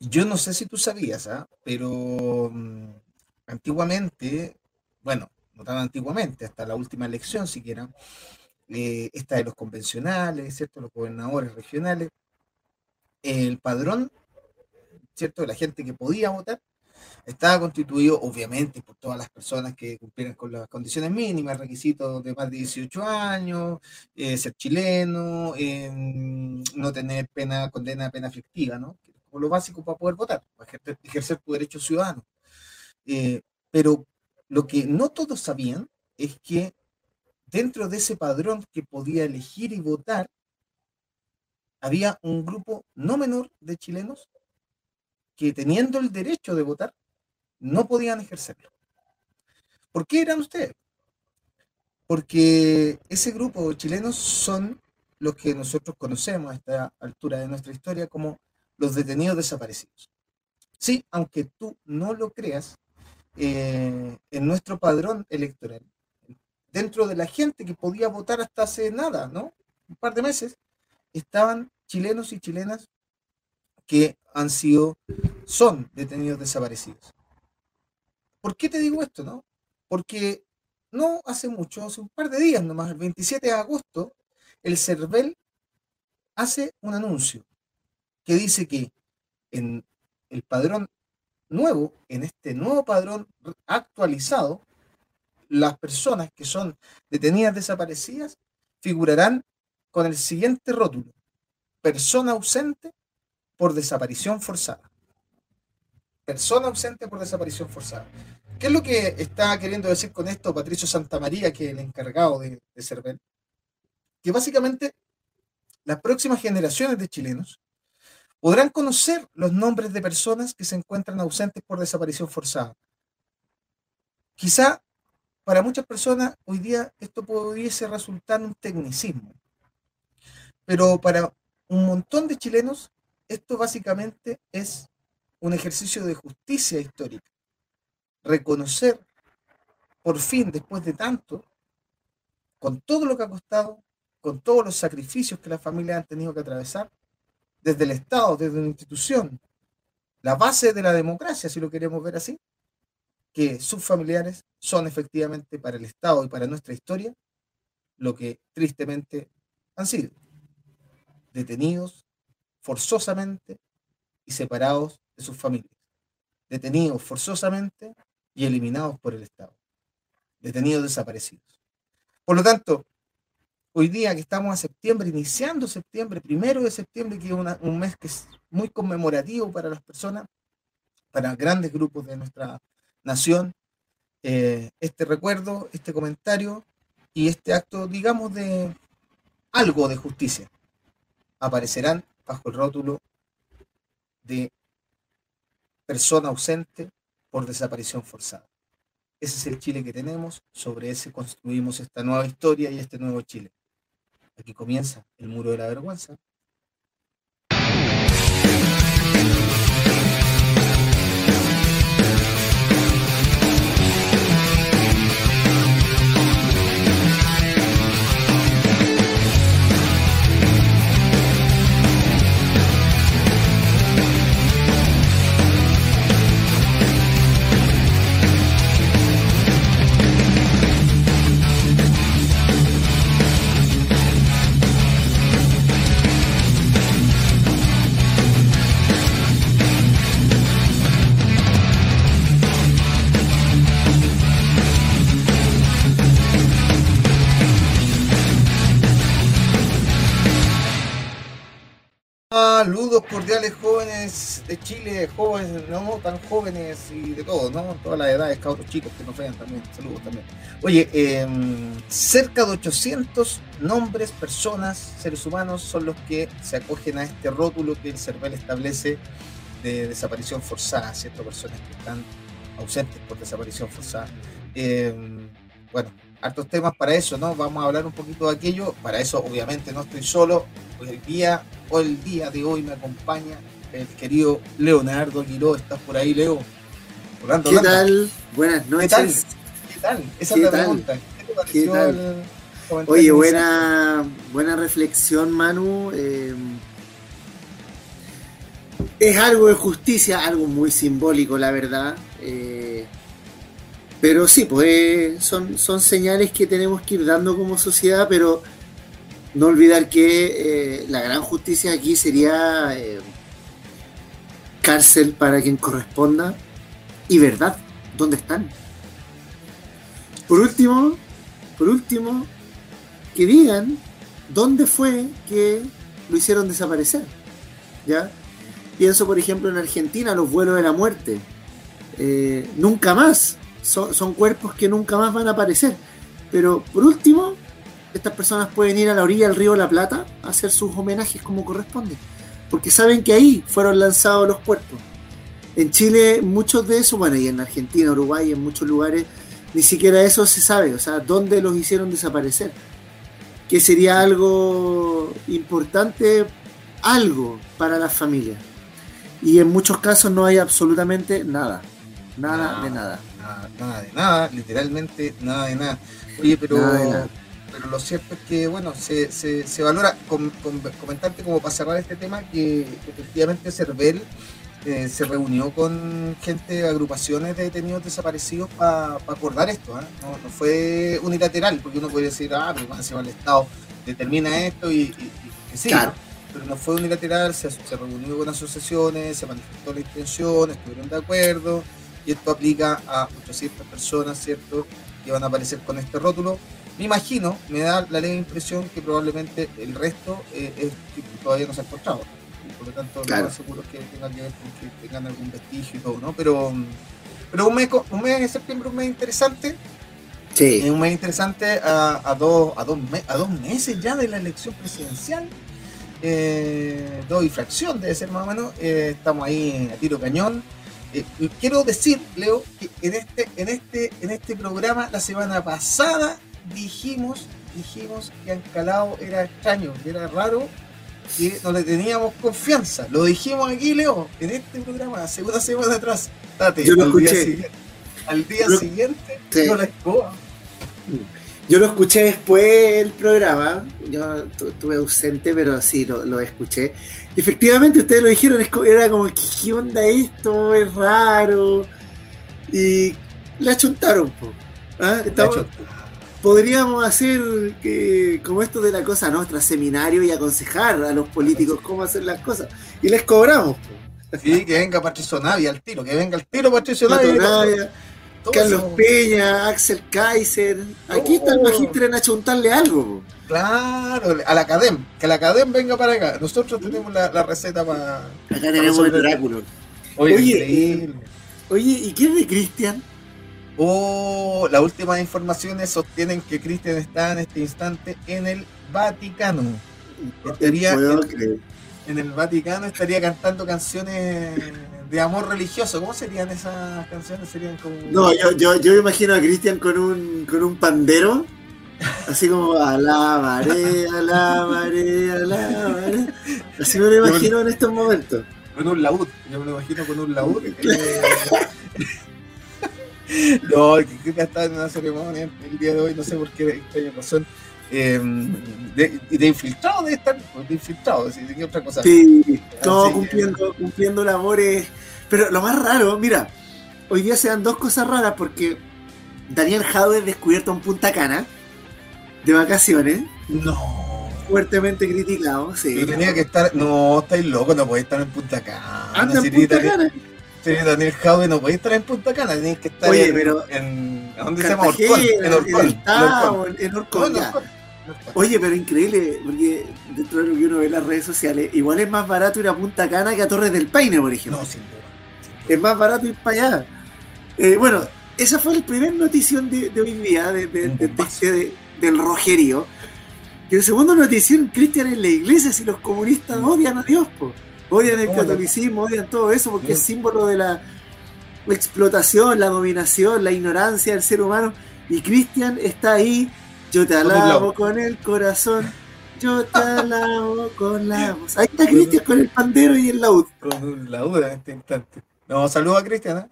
yo no sé si tú sabías, ¿ah? pero mm, antiguamente, bueno, no tan antiguamente, hasta la última elección siquiera, eh, esta de los convencionales, ¿cierto? Los gobernadores regionales, el padrón, ¿cierto? De la gente que podía votar, estaba constituido obviamente por todas las personas que cumplieran con las condiciones mínimas, requisitos de más de 18 años, eh, ser chileno, no tener pena, condena, pena efectiva, ¿no? Como lo básico para poder votar, para ejercer, tu derecho ciudadano. Eh, pero lo que no todos sabían es que dentro de ese padrón que podía elegir y votar, había un grupo no menor de chilenos que teniendo el derecho de votar, no podían ejercerlo. ¿Por qué eran ustedes? Porque ese grupo de chilenos son los que nosotros conocemos a esta altura de nuestra historia como los detenidos desaparecidos. Sí, aunque tú no lo creas, eh, en nuestro padrón electoral, dentro de la gente que podía votar hasta hace nada, ¿no? Un par de meses, estaban chilenos y chilenas que han sido, son detenidos desaparecidos. ¿Por qué te digo esto, no? Porque no hace mucho, hace un par de días nomás, el 27 de agosto, el CERVEL hace un anuncio que dice que en el padrón nuevo, en este nuevo padrón actualizado, las personas que son detenidas desaparecidas figurarán con el siguiente rótulo, persona ausente por desaparición forzada persona ausente por desaparición forzada. ¿Qué es lo que está queriendo decir con esto Patricio Santamaría, que es el encargado de, de CERVEL? Que básicamente las próximas generaciones de chilenos podrán conocer los nombres de personas que se encuentran ausentes por desaparición forzada. Quizá para muchas personas hoy día esto pudiese resultar un tecnicismo, pero para un montón de chilenos esto básicamente es un ejercicio de justicia histórica. Reconocer, por fin, después de tanto, con todo lo que ha costado, con todos los sacrificios que las familias han tenido que atravesar, desde el Estado, desde una institución, la base de la democracia, si lo queremos ver así, que sus familiares son efectivamente para el Estado y para nuestra historia lo que tristemente han sido, detenidos forzosamente y separados sus familias, detenidos forzosamente y eliminados por el Estado, detenidos desaparecidos. Por lo tanto, hoy día que estamos a septiembre, iniciando septiembre, primero de septiembre, que es un mes que es muy conmemorativo para las personas, para grandes grupos de nuestra nación, eh, este recuerdo, este comentario y este acto, digamos, de algo de justicia, aparecerán bajo el rótulo de persona ausente por desaparición forzada. Ese es el Chile que tenemos, sobre ese construimos esta nueva historia y este nuevo Chile. Aquí comienza el muro de la vergüenza, Saludos cordiales jóvenes de Chile, jóvenes, no tan jóvenes y de todos, ¿no? Todas las edades, cabros chicos que nos vean también. Saludos también. Oye, em, cerca de 800 nombres, personas, seres humanos son los que se acogen a este rótulo que el CERVEL establece de desaparición forzada, ¿cierto? Personas que están ausentes por desaparición forzada. Em, bueno, hartos temas para eso, ¿no? Vamos a hablar un poquito de aquello. Para eso, obviamente, no estoy solo. El día, hoy el día de hoy me acompaña el querido Leonardo Quiró. ¿Estás por ahí, Leo? ¿Qué tal? Buenas noches. ¿Qué tal? Esa es la pregunta. ¿Qué, tal? Oye, buena, buena reflexión, Manu. Eh, es algo de justicia, algo muy simbólico, la verdad. Eh, pero sí, pues son, son señales que tenemos que ir dando como sociedad, pero no olvidar que la gran justicia aquí sería cárcel para quien corresponda y verdad, ¿dónde están? Por último, por último, que digan dónde fue que lo hicieron desaparecer. ¿Ya? Pienso, por ejemplo, en Argentina, los vuelos de la muerte. Eh, nunca más. Son, son, cuerpos que nunca más van a aparecer. Pero por último, estas personas pueden ir a la orilla del río La Plata a hacer sus homenajes como corresponde porque saben que ahí fueron lanzados los cuerpos. En Chile muchos de esos, bueno, y en Argentina, Uruguay, en muchos lugares, ni siquiera eso se sabe, o sea, dónde los hicieron desaparecer. Que sería algo importante, algo para las familias. Y en muchos casos no hay absolutamente nada, nada, de nada. Nada. de nada, literalmente nada de nada. Oye, pero pero lo cierto es que, bueno, se, se, valora, con, comentarte como para cerrar este tema, que efectivamente CERVEL eh, se reunió con gente, agrupaciones de detenidos desaparecidos para acordar esto. ¿ah? No, fue unilateral, porque uno puede decir, ah, pero más el Estado determina esto y, que sí. Pero no fue unilateral, se, se reunió con asociaciones, se manifestó la intención, estuvieron de acuerdo, y esto aplica a 800 personas, ¿cierto?, que van a aparecer con este rótulo me imagino, me da la leve impresión que probablemente el resto eh, es todavía no se ha encontrado. Por lo tanto, lo más seguro es que tenga que ver con que tengan algún vestigio y todo, ¿no? Pero, pero un, mes, un mes de septiembre, un mes interesante. Sí. un mes interesante a, dos, a, dos a dos meses ya de la elección presidencial. Eh, dos y fracción debe ser más o menos. Eh, estamos ahí a tiro cañón. Eh, quiero decir, Leo, que en este, en este, en este programa la semana pasada dijimos, dijimos que Ancalao era extraño, que era raro, que no le teníamos confianza. Lo dijimos aquí, Leo, en este programa, hace una semana atrás. Yo lo escuché. al día siguiente, no la escoba. Yo lo escuché después del programa, yo estuve ausente, pero sí, lo, escuché. Efectivamente, ustedes lo dijeron, era como, ¿qué onda esto? Es raro. Y la chuntaron, ¿Ah? podríamos hacer que, como esto de la cosa nuestra, seminario y aconsejar a los políticos cómo hacer las cosas. Y les cobramos. Sí, que venga Patricio Navia al tiro, que venga al tiro Patricio Navia. Carlos Peña, Axel Kaiser. Aquí está el magíster en achuntarle algo. Claro, a la Academ, que la Academ venga para acá. Nosotros tenemos la, receta para. Acá tenemos el oráculo. Oye, oye, ¿y qué es de Cristian? Oh, las últimas informaciones sostienen que Cristian está en este instante en el Vaticano. Estaría en, el Vaticano estaría cantando canciones de amor religioso. ¿Cómo serían esas canciones? Serían como. No, yo, yo, yo me imagino a Cristian con un, con un pandero. Así como alabaré, alabaré, alabaré. Así me lo imagino en estos momentos. Con un laúd, yo me lo imagino con un laúd. no, que está en una ceremonia el día de hoy, no sé por qué extraña razón. Eh, de, de, infiltrado de estar, de infiltrado, de otra cosa. Sí, todo cumpliendo, cumpliendo labores. Pero lo más raro, mira, hoy día se dan dos cosas raras porque Daniel Jaude descubierto en Punta Cana de vacaciones. No. Fuertemente criticado, sí. Y tenía que estar, no, estáis loco, no podéis estar en Punta Cana. Anda en Punta Cana. Sí, Daniel Jaude no puede estar en Punta Cana, tiene que estar Oye, en, pero en, ¿dónde se llama? Orcón, en Orcón. En Orcón, Oye, pero increíble, porque dentro de lo que uno ve en las redes sociales, igual es más barato ir a Punta Cana que a Torres del Paine, por ejemplo. No, sin duda. Es más barato ir para allá. Eh, bueno, esa fue la primera notición de, de hoy día, de, de, de, del rojerío. Y el segundo notición, Cristian en la iglesia, si los comunistas odian a Dios, pues odian el catolicismo, odian todo eso porque es símbolo de la explotación, la dominación, la ignorancia del ser humano. Y Cristian está ahí, yo te alabo con el corazón, yo te alabo con la voz. Ahí está Cristian con el pandero y el laúd. Con un laúd en este instante. No, saludo a Cristian, ¿eh?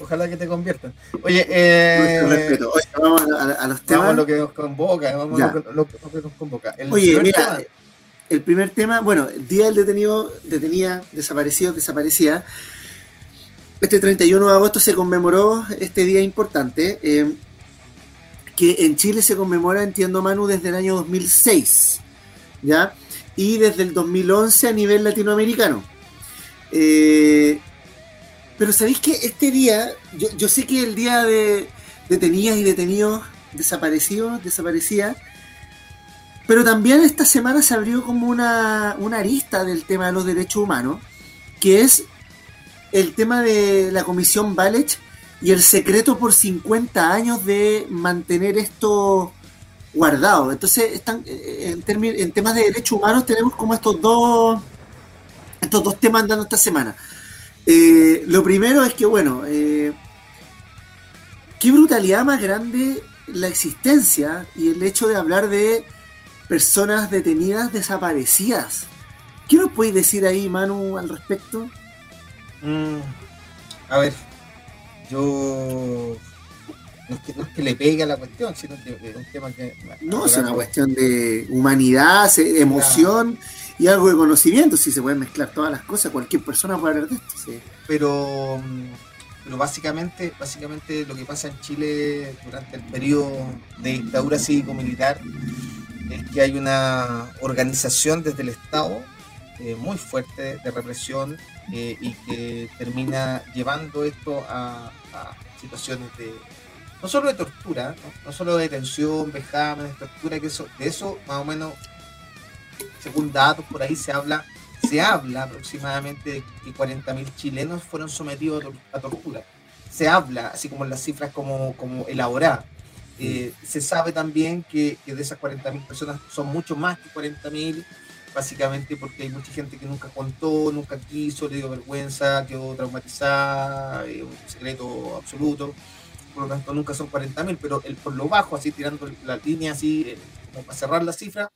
Ojalá que te conviertan. Oye, eh, respeto. Oye, vamos a, los temas. Vamos a lo que nos convoca, vamos a lo, que nos convoca. Oye, mira, el primer tema, bueno, el día del detenido, detenía, desaparecido, desaparecía. Este 31 de agosto se conmemoró este día importante, eh, que en Chile se conmemora, entiendo Manu, desde el año 2006, ¿ya? Y desde el 2011 a nivel latinoamericano. Eh, pero sabéis que este día, yo, yo, sé que el día de detenidas y detenidos desaparecidos, desaparecía, pero también esta semana se abrió como una, una arista del tema de los derechos humanos, que es el tema de la comisión Balech y el secreto por 50 años de mantener esto guardado. Entonces, están, eh, en, en temas de derechos humanos tenemos como estos dos, estos dos temas andando esta semana. Eh, lo primero es que, bueno, eh, qué brutalidad más grande la existencia y el hecho de hablar de personas detenidas desaparecidas. ¿Qué nos podéis decir ahí, Manu, al respecto? Mm, a ver, yo no es, que, no es que le pegue a la cuestión, sino que es un tema que... No, es una cuestión de humanidad, emoción y algo de conocimiento, si se pueden mezclar todas las cosas, cualquier persona puede hablar de esto. Sí. Pero, pero básicamente, básicamente lo que pasa en Chile durante el periodo de dictadura cívico-militar es que hay una organización desde el Estado eh, muy fuerte de represión eh, y que termina llevando esto a, situaciones de no solo de tortura, no, solo de detención, vejámenes, tortura, que eso, de eso más o menos, según datos por ahí se habla, se habla aproximadamente de que 40.000 chilenos fueron sometidos a tortura. Se habla, así como en las cifras como, como elaboradas eh, se sabe también que, que de esas 40.000 personas son mucho más que 40.000, básicamente porque hay mucha gente que nunca contó, nunca quiso, le dio vergüenza, quedó traumatizada, eh, un secreto absoluto. Por lo tanto, nunca son 40.000, pero el, por lo bajo, así tirando la línea, así eh, como para cerrar la cifra,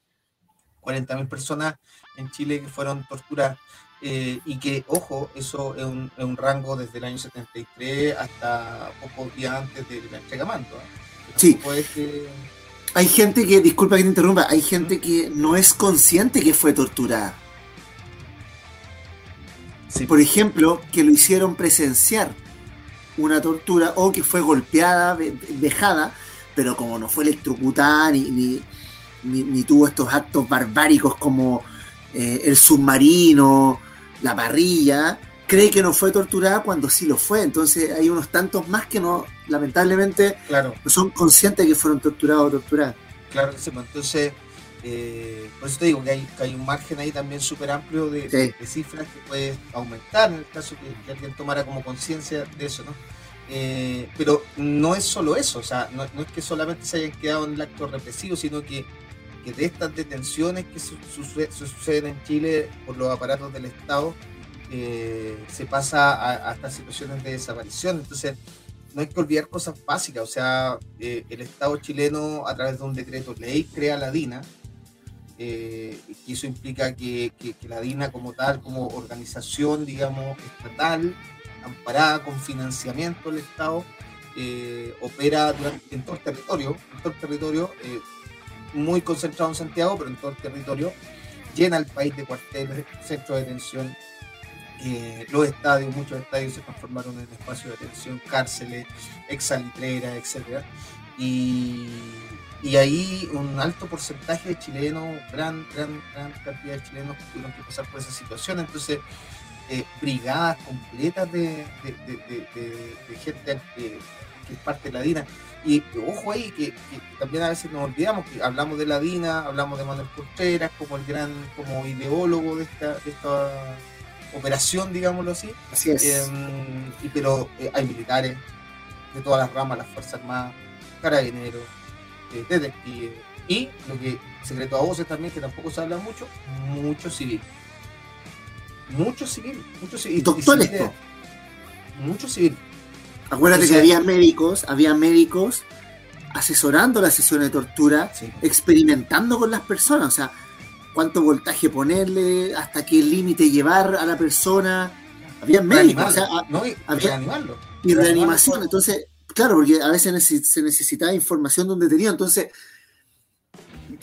40.000 personas en Chile que fueron torturadas. Eh, y que, ojo, eso es un, es un, rango desde el año 73 hasta pocos días antes de la entrega mando. ¿eh? Sí. Que... Hay gente que, disculpa que te interrumpa, hay gente que no es consciente que fue torturada. Sí. Por ejemplo, que lo hicieron presenciar una tortura o que fue golpeada, dejada, pero como no fue electrocutada ni, ni, ni, ni tuvo estos actos barbáricos como eh, el submarino, la parrilla, cree que no fue torturada cuando sí lo fue. Entonces hay unos tantos más que no, lamentablemente, claro. no son conscientes de que fueron torturados o torturadas. Claro pues, entonces, eh, por eso te digo que hay, que hay un margen ahí también súper amplio de, sí. de, cifras que puede aumentar en el caso que, que alguien tomara como conciencia de eso, ¿no? Eh, pero no es solo eso, o sea, no, no, es que solamente se hayan quedado en el acto represivo, sino que, que de estas detenciones que su, su, su, suceden en Chile por los aparatos del Estado, eh, se pasa a, a, estas situaciones de desaparición. Entonces, no hay que olvidar cosas básicas. O sea, eh, el Estado chileno, a través de un decreto ley, crea la DINA. Eh, y eso implica que, que, que, la DINA como tal, como organización, digamos, estatal, amparada con financiamiento del Estado, eh, opera durante, en todo el territorio, en todo el territorio, muy concentrado en Santiago, pero en todo el territorio, llena el país de cuarteles, centros de detención, eh, los estadios, muchos estadios se transformaron en espacios de detención, cárceles, exalitreras, etc. Y, ahí un alto porcentaje de chilenos, gran, gran, gran cantidad de chilenos tuvieron que pasar por esa situación. Entonces, eh, brigadas completas de, gente que, que, es parte de la DINA. Y ojo ahí, que, que, también a veces nos olvidamos que hablamos de la DINA, hablamos de Manuel Contreras como el gran como ideólogo de esta, de esta operación, digámoslo así. Así es. Eh, y, pero eh, hay militares de todas las ramas, las Fuerzas Armadas, carabineros, eh, detectives, y lo que secreto a voces también, que tampoco se habla mucho, mucho civil. Mucho civil, mucho civil. Civil, mucho civil. Acuérdate o sea, que había médicos, había médicos asesorando la sesión de tortura, sí. experimentando con las personas, o sea, cuánto voltaje ponerle, hasta qué límite llevar a la persona. Había médicos, o sea, no, y había, reanimarlo. Y reanimación, entonces, claro, porque a veces se necesitaba información de un detenido, entonces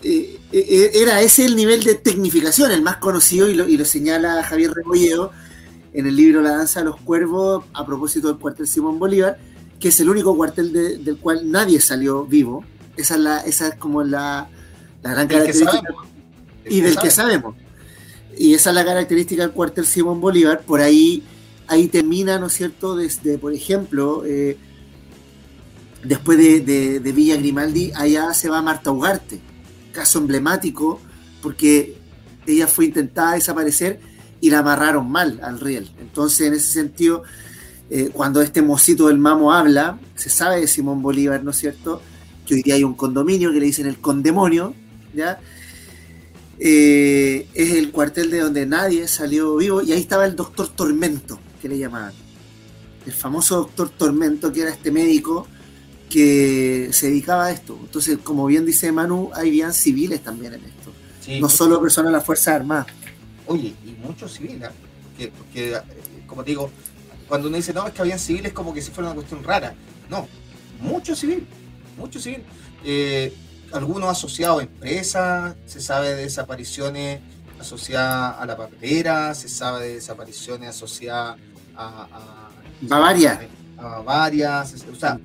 eh, eh, era ese el nivel de tecnificación, el más conocido, y lo, y lo señala Javier Rebolledo en el libro La danza de los cuervos, a propósito del cuartel Simón Bolívar, que es el único cuartel del cual nadie salió vivo. Esa es, la, esa es como la, la gran característica. y del que sabemos. Y esa es la característica del cuartel Simón Bolívar. Por ahí, ahí termina, ¿no es cierto? Desde, por ejemplo, eh, después de, de, Villa Grimaldi, allá se va Marta Ugarte. Caso emblemático, porque ella fue intentada desaparecer y la amarraron mal al riel. Entonces, en ese sentido, eh, cuando este mocito del mamo habla, se sabe de Simón Bolívar, ¿no es cierto? Que hoy día hay un condominio que le dicen el condemonio, ¿ya? Eh, es el cuartel de donde nadie salió vivo y ahí estaba el doctor Tormento, que le llamaban. El famoso doctor Tormento, que era este médico que se dedicaba a esto. Entonces, como bien dice Manu, hay bien civiles también en esto. no solo personas de las Fuerzas Armadas. Oye, muchos civiles, porque, porque, eh, como te digo, cuando uno dice, no, es que habían civiles como que si fuera una cuestión rara. No, mucho civil, mucho civil. Eh, algunos asociados a empresas, se sabe de desapariciones asociadas a la papelera, se sabe de desapariciones asociadas a... a Bavaria. A Bavaria, o sea,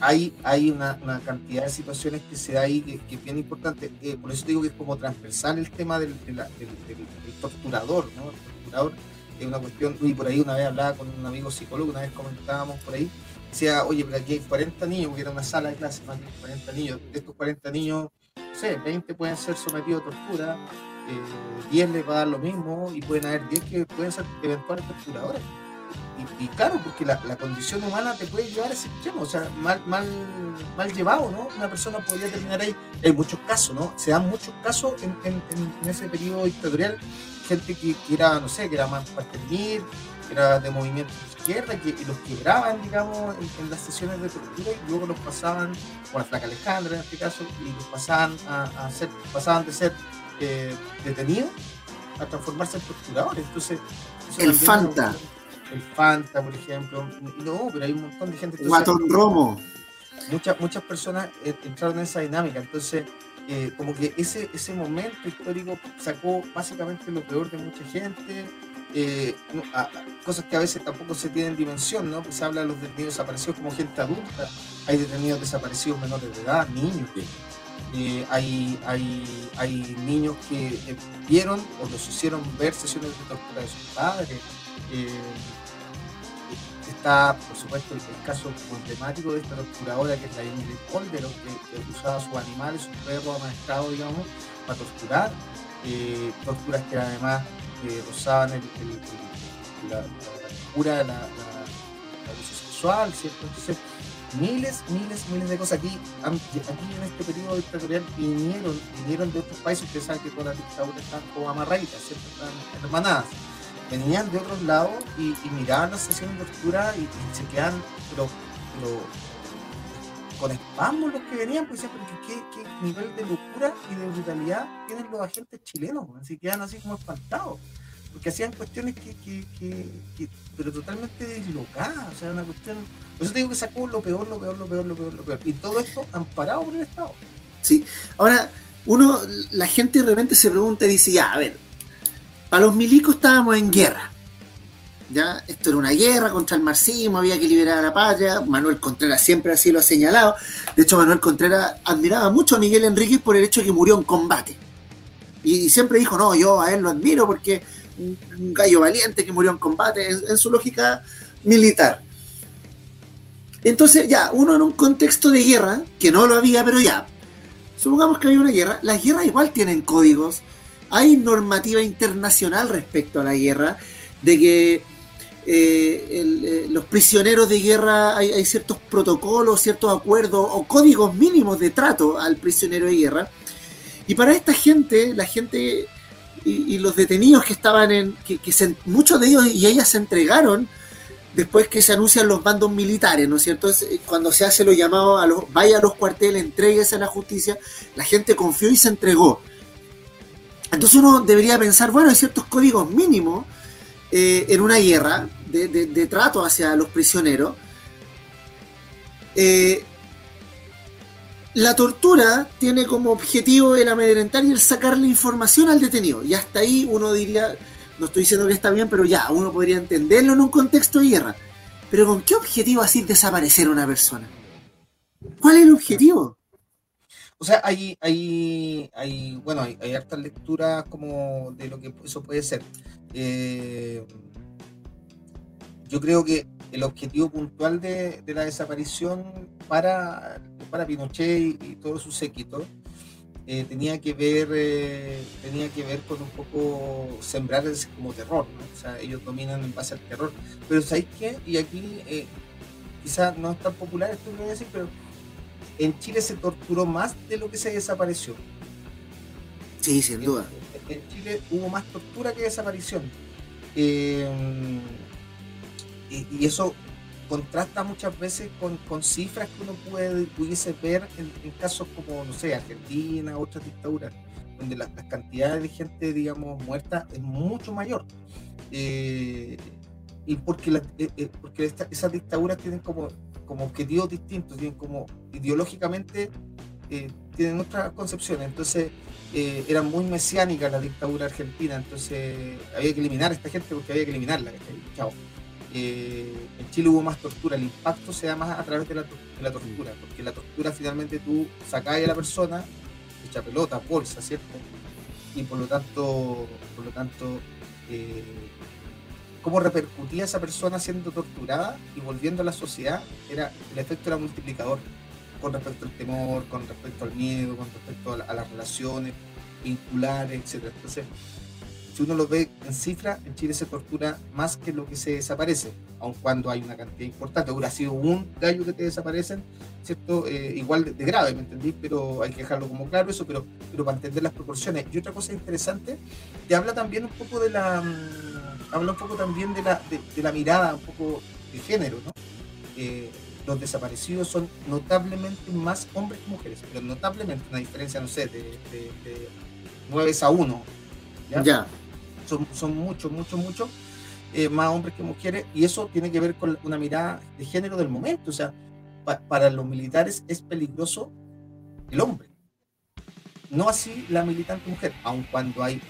hay, hay una, cantidad de situaciones que se da ahí que, es bien importante. Eh, por eso digo que es como transversal el tema del, torturador, ¿no? El torturador es una cuestión, y por ahí una vez hablaba con un amigo psicólogo, una vez comentábamos por ahí, decía, oye, pero aquí hay 40 niños, porque era una sala de clase, más de 40 niños, de estos 40 niños, no sé, 20 pueden ser sometidos a tortura, 10 eh, les va a dar lo mismo, y pueden haber 10 que pueden ser eventuales torturadores. Y, claro, porque la, condición humana te puede llevar a ese extremo, o sea, mal, mal, mal llevado, ¿no? Una persona podría terminar ahí. Hay muchos casos, ¿no? Se dan muchos casos en, en ese periodo dictatorial, gente que, era, no sé, que era más paternil, que era de movimiento de izquierda, que, los quebraban, digamos, en, las sesiones de tortura y luego los pasaban, o la flaca Alejandra en este caso, y los pasaban a, ser, pasaban de ser eh, detenidos a transformarse en torturadores. Entonces, el Fanta el Fanta, por ejemplo. No, pero hay un montón de gente. Guatón Romo. Muchas, muchas personas eh, entraron en esa dinámica. Entonces, eh, como que ese, ese momento histórico sacó básicamente lo peor de mucha gente. Eh, cosas que a veces tampoco se tienen dimensión, ¿no? Pues se habla de los detenidos desaparecidos como gente adulta, hay detenidos desaparecidos menores de edad, niños. hay, hay, hay niños que vieron o los hicieron ver sesiones de tortura de sus padres está, por supuesto, el, caso emblemático de esta torturadora que es la Ingrid Calderon, que, que, usaba sus animales, sus perros amaestrados, digamos, para torturar. Eh, torturas que además eh, rozaban el, la, cura de la, abuso sexual, ¿cierto? Entonces, miles, miles, miles de cosas. Aquí, aquí en este periodo dictatorial vinieron, vinieron de otros países, ustedes saben que todas las dictaduras están como amarraditas, ¿cierto? Están hermanadas venían de otros lados y, miraban la sesión de tortura y, se quedan, pero, con espasmos los que venían, pues decían, ¿qué, qué, nivel de locura y de brutalidad tienen los agentes chilenos, así quedan así como espantados, porque hacían cuestiones que, que, pero totalmente deslocadas, o sea, una cuestión, por eso te digo que sacó lo peor, lo peor, lo peor, lo peor, lo peor, y todo esto amparado por el Estado. Sí, ahora, uno, la gente de repente se pregunta y dice, ya, a ver, para los milicos estábamos en guerra. ¿ya? Esto era una guerra contra el marxismo, había que liberar a la patria. Manuel Contreras siempre así lo ha señalado. De hecho, Manuel Contreras admiraba mucho a Miguel Enríquez por el hecho de que murió en combate. Y, siempre dijo, no, yo a él lo admiro porque un, gallo valiente que murió en combate en, su lógica militar. Entonces, ya, uno en un contexto de guerra, que no lo había, pero ya, supongamos que había una guerra, las guerras igual tienen códigos, hay normativa internacional respecto a la guerra, de que eh, eh, los prisioneros de guerra hay, ciertos protocolos, ciertos acuerdos o códigos mínimos de trato al prisionero de guerra. Y para esta gente, la gente y, los detenidos que estaban en, que, muchos de ellos y ellas se entregaron después que se anuncian los bandos militares, ¿no es cierto? Eh, cuando se hace lo llamado a los, vaya a los cuarteles, entregues a la justicia, la gente confió y se entregó. Entonces uno debería pensar, bueno, hay ciertos códigos mínimos eh, en una guerra de, trato hacia los prisioneros. Eh, la tortura tiene como objetivo el amedrentar y el sacarle información al detenido. Y hasta ahí uno diría, no estoy diciendo que está bien, pero ya, uno podría entenderlo en un contexto de guerra. Pero ¿con qué objetivo así desaparecer una persona? ¿Cuál es el objetivo? O sea, hay, hay, hay bueno, hay, hay hartas lecturas como de lo que eso puede ser. Eh, yo creo que el objetivo puntual de, la desaparición para, para Pinochet y, todo su séquito eh, tenía que ver eh, tenía que ver con un poco sembrar como terror, o sea, ellos dominan en base al terror. Pero ¿sabéis qué? Y aquí eh, quizás no es tan popular esto que voy a decir, pero en Chile se torturó más de lo que se desapareció. Sí, sin duda. En, Chile hubo más tortura que desaparición. Eh, y, eso contrasta muchas veces con, cifras que uno puede, pudiese ver en, casos como, no sé, Argentina, otras dictaduras, donde las cantidades de gente, digamos, muerta es mucho mayor. Eh, y porque, eh, porque esas dictaduras tienen como, como objetivos distintos, tienen como ideológicamente, tienen otras concepciones. Entonces, era muy mesiánica la dictadura argentina, entonces había que eliminar a esta gente porque había que eliminarla. Chao. Eh, en Chile hubo más tortura, el impacto se da más a través de la, tortura, porque la tortura finalmente tú sacas a la persona, echa pelota, bolsa, ¿cierto? Y por lo tanto, por lo tanto, eh, cómo repercutía esa persona siendo torturada y volviendo a la sociedad, era el efecto era multiplicador con respecto al temor, con respecto al miedo, con respecto a, las relaciones vinculares, etc. Entonces, si uno lo ve en cifra, en Chile se tortura más que lo que se desaparece, aun cuando hay una cantidad importante. Hubiera sido un gallo que te desaparecen, ¿cierto? Eh, igual de, grave, ¿me entendí? Pero hay que dejarlo como claro eso, pero, pero para entender las proporciones. Y otra cosa interesante, te habla también un poco de la... Mm, habla un poco también de la, de, la mirada, un poco de género, ¿no? Eh, los desaparecidos son notablemente más hombres que mujeres, pero notablemente, una diferencia, no sé, de, de 9 a 1. ¿ya? ya son, son muchos, muchos, muchos, eh, más hombres que mujeres, y eso tiene que ver con una mirada de género del momento. O sea, para los militares es peligroso el hombre, no así la militante mujer, aun cuando hay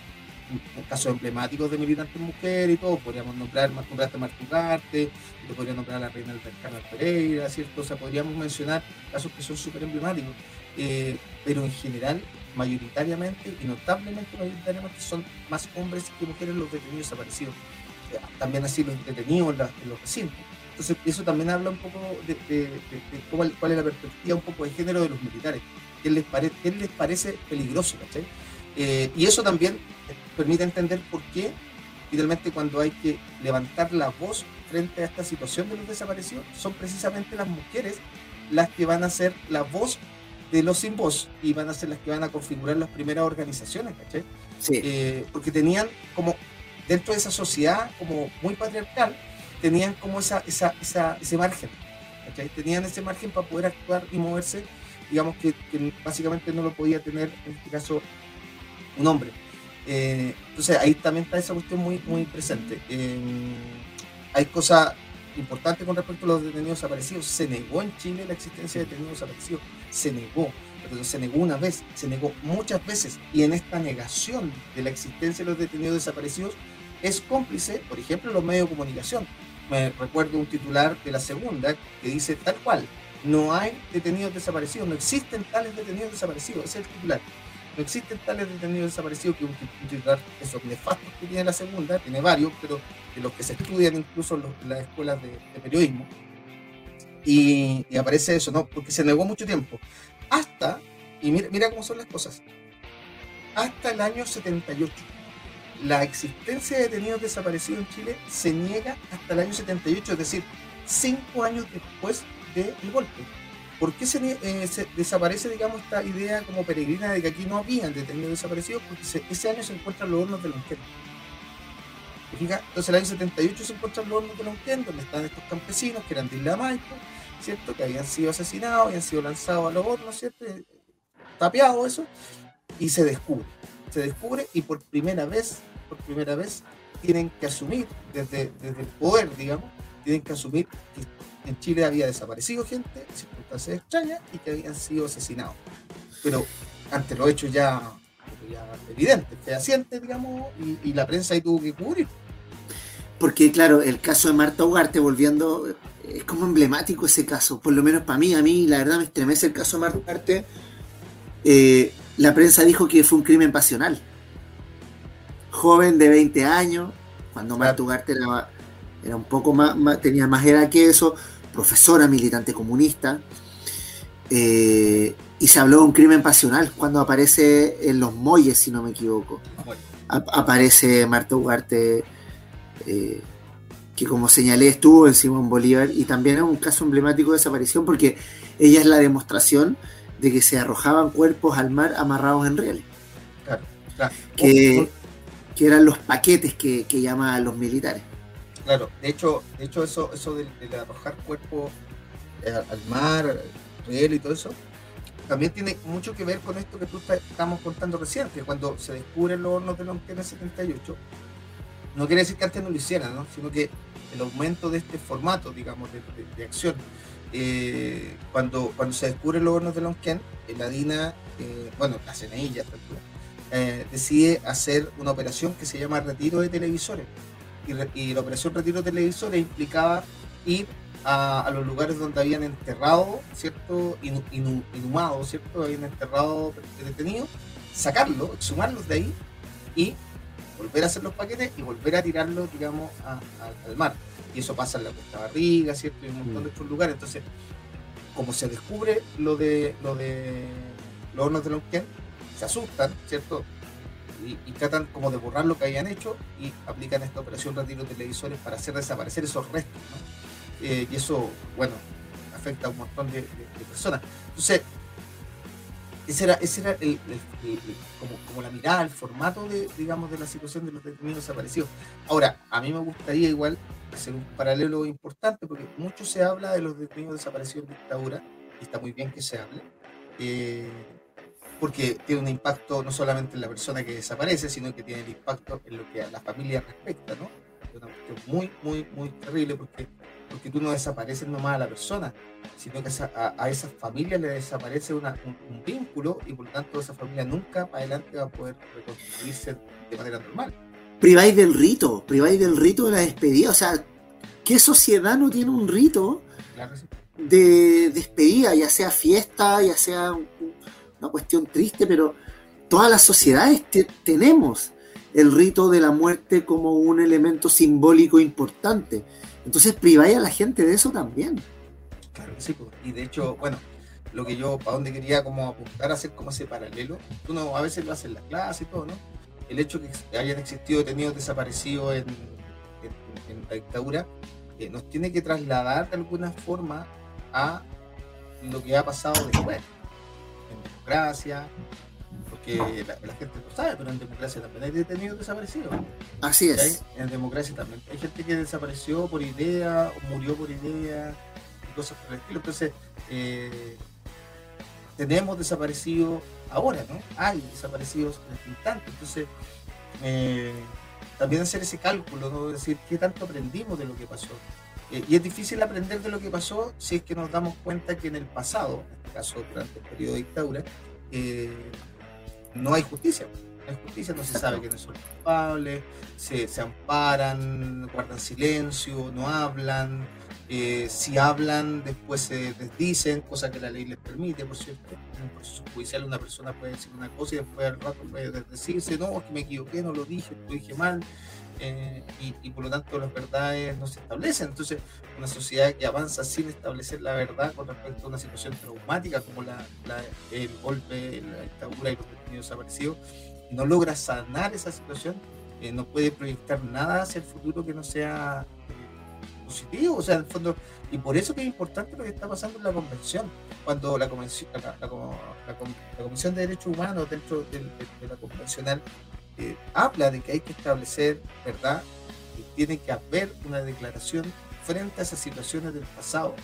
casos emblemáticos de militantes mujeres y todo, podríamos nombrar nombrarte Martín Ugarte, yo podría nombrar a la reina del Carmen Pereira, ¿cierto? O sea, podríamos mencionar casos que son súper emblemáticos, eh, pero en general mayoritariamente y notablemente mayoritariamente son más hombres que mujeres los detenidos desaparecidos. También así los detenidos en, los recintos. Entonces, eso también habla un poco de, cuál, es la perspectiva un poco de género de los militares. ¿Qué les, les parece peligroso? Eh, y eso también permite entender por qué, finalmente, cuando hay que levantar la voz frente a esta situación de los desaparecidos, son precisamente las mujeres las que van a ser la voz de los sin voz y van a ser las que van a configurar las primeras organizaciones, ¿cachai? Eh, porque tenían como, dentro de esa sociedad como muy patriarcal, tenían como esa, esa, esa ese margen, ¿cachai? Tenían ese margen para poder actuar y moverse, digamos que, básicamente no lo podía tener, en este caso, un hombre. Eh, entonces ahí también está esa cuestión muy, muy presente. Eh, hay cosas importante con respecto a los detenidos desaparecidos. Se negó en Chile la existencia de detenidos desaparecidos. Se negó. Pero se negó una vez, se negó muchas veces. Y en esta negación de la existencia de los detenidos desaparecidos es cómplice, por ejemplo, los medios de comunicación. Me recuerdo un titular de la segunda que dice tal cual, no hay detenidos desaparecidos, no existen tales detenidos desaparecidos, ese es el titular. No existen tales detenidos desaparecidos que un, titular, esos nefastos que tiene la segunda, tiene varios, pero de los que se estudian incluso en, las escuelas de, periodismo. Y, aparece eso, ¿no? Porque se negó mucho tiempo. Hasta, y mira, mira cómo son las cosas, hasta el año 78. La existencia de detenidos desaparecidos en Chile se niega hasta el año 78, es decir, cinco años después del golpe. ¿Por qué eh, se, desaparece, digamos, esta idea como peregrina de que aquí no habían detenidos desaparecidos? Porque ese año se encuentran los hornos de Entonces, el año 78 se encuentran los hornos de Lonquén, donde están estos campesinos que eran de Isla Maipo, ¿cierto? Que habían sido asesinados, habían sido lanzados a los hornos, ¿cierto? Tapiado eso, y se descubre. Se descubre y por primera vez, por primera vez, tienen que asumir desde, desde el poder, digamos, tienen que asumir que en Chile había desaparecido gente, circunstancias extrañas, y que habían sido asesinados. Pero ante los hechos ya, ya evidentes, fehacientes, digamos, y, y la prensa ahí tuvo que cubrir. Porque, claro, el caso de Marta Ugarte, volviendo, es como emblemático ese caso, por lo menos para mí, a mí la verdad me estremece el caso de Marta Ugarte. Eh, la prensa dijo que fue un crimen pasional. Joven de 20 años, cuando Marta Ugarte era, era un poco más, tenía más edad que eso, profesora, militante comunista. Eh, y se habló de un crimen pasional cuando aparece en Los Molles, si no me equivoco. aparece Marta Ugarte eh, que como señalé estuvo en Simón Bolívar y también es un caso emblemático de desaparición porque ella es la demostración de que se arrojaban cuerpos al mar amarrados en rieles. Que, eran los paquetes que, llamaban los militares. Claro, de hecho, de hecho eso, eso de, arrojar cuerpos eh, al mar, riel y todo eso, también tiene mucho que ver con esto que tú estamos contando recién, que cuando se descubren los hornos de Lonquén en 78, no quiere decir que antes no lo hicieran, ¿no? sino que el aumento de este formato, digamos, de, acción, eh, cuando, cuando se descubre los hornos de Lonquén, la DINA, eh, bueno, la CNI ya eh, decide hacer una operación que se llama retiro de televisores. Y, la operación retiro de televisores implicaba ir a, los lugares donde habían enterrado, ¿cierto? inhumados, ¿cierto? Habían enterrado detenidos, sacarlos, sumarlos de ahí y volver a hacer los paquetes y volver a tirarlos, digamos, al mar. Y eso pasa en la Costa Barriga, ¿cierto? Y un montón de mm. otros lugares. Entonces, como se descubre lo de lo de los hornos de Lonquén, se asustan, ¿cierto? Y, tratan como de borrar lo que habían hecho y aplican esta operación retiro televisores para hacer desaparecer esos restos. Eh, y eso, bueno, afecta a un montón de personas. Entonces, ese era, ese era el, como, la mirada, el formato de, digamos, de la situación de los detenidos desaparecidos. Ahora, a mí me gustaría igual hacer un paralelo importante, porque mucho se habla de los detenidos desaparecidos en dictadura, y está muy bien que se hable, eh, porque tiene un impacto no solamente en la persona que desaparece, sino que tiene el impacto en lo que a la familia respecta, ¿no? Es una cuestión muy, muy, muy terrible, porque porque tú no desapareces nomás a la persona, sino que a, a esas familias le desaparece un, vínculo y por lo tanto esa familia nunca para adelante va a poder reconstruirse de manera normal. Priváis del rito, priváis del rito de la despedida, o sea, ¿qué sociedad no tiene un rito de despedida, ya sea fiesta, ya sea una cuestión triste, pero todas las sociedades tenemos el rito de la muerte como un elemento simbólico importante. Entonces priváis a la gente de eso también. Claro que sí, pues. y de hecho, bueno, lo que yo, para donde quería como apuntar hacer como ese paralelo, tú no, a veces lo haces en la clase y todo, ¿no? El hecho que hayan existido detenidos desaparecidos en, en, la dictadura eh, nos tiene que trasladar de alguna forma a lo que ha pasado después, en democracia, porque la, gente no sabe, pero en democracia también hay detenidos desaparecidos. Así es. En democracia también hay gente que desapareció por idea o murió por idea y cosas por el estilo. Entonces, eh, tenemos desaparecidos ahora, ¿no? Hay desaparecidos en este instante. Entonces, eh, también hacer ese cálculo, ¿no? decir, ¿qué tanto aprendimos de lo que pasó? Eh, y es difícil aprender de lo que pasó si es que nos damos cuenta que en el pasado, en este caso durante el periodo de dictadura, no hay justicia. No hay justicia, no se sabe quiénes son culpables, se, amparan, guardan silencio, no hablan. Eh, si hablan, después se desdicen, cosa que la ley les permite, por cierto. En un proceso judicial una persona puede decir una cosa y después al rato puede decirse, no, es que me equivoqué, no lo dije, lo dije mal. Eh, y, por lo tanto las verdades no se establecen. Entonces, una sociedad que avanza sin establecer la verdad con respecto a una situación traumática como la, el golpe, la dictadura y los detenidos desaparecidos, no logra sanar esa situación, eh, no puede proyectar nada hacia el futuro que no sea eh, positivo. O sea, en el fondo, y por eso que es importante lo que está pasando en la convención. Cuando la convención, Comisión de Derechos Humanos dentro de, la convencional habla de que hay que establecer, ¿verdad? Tiene que haber una declaración frente a esas situaciones del pasado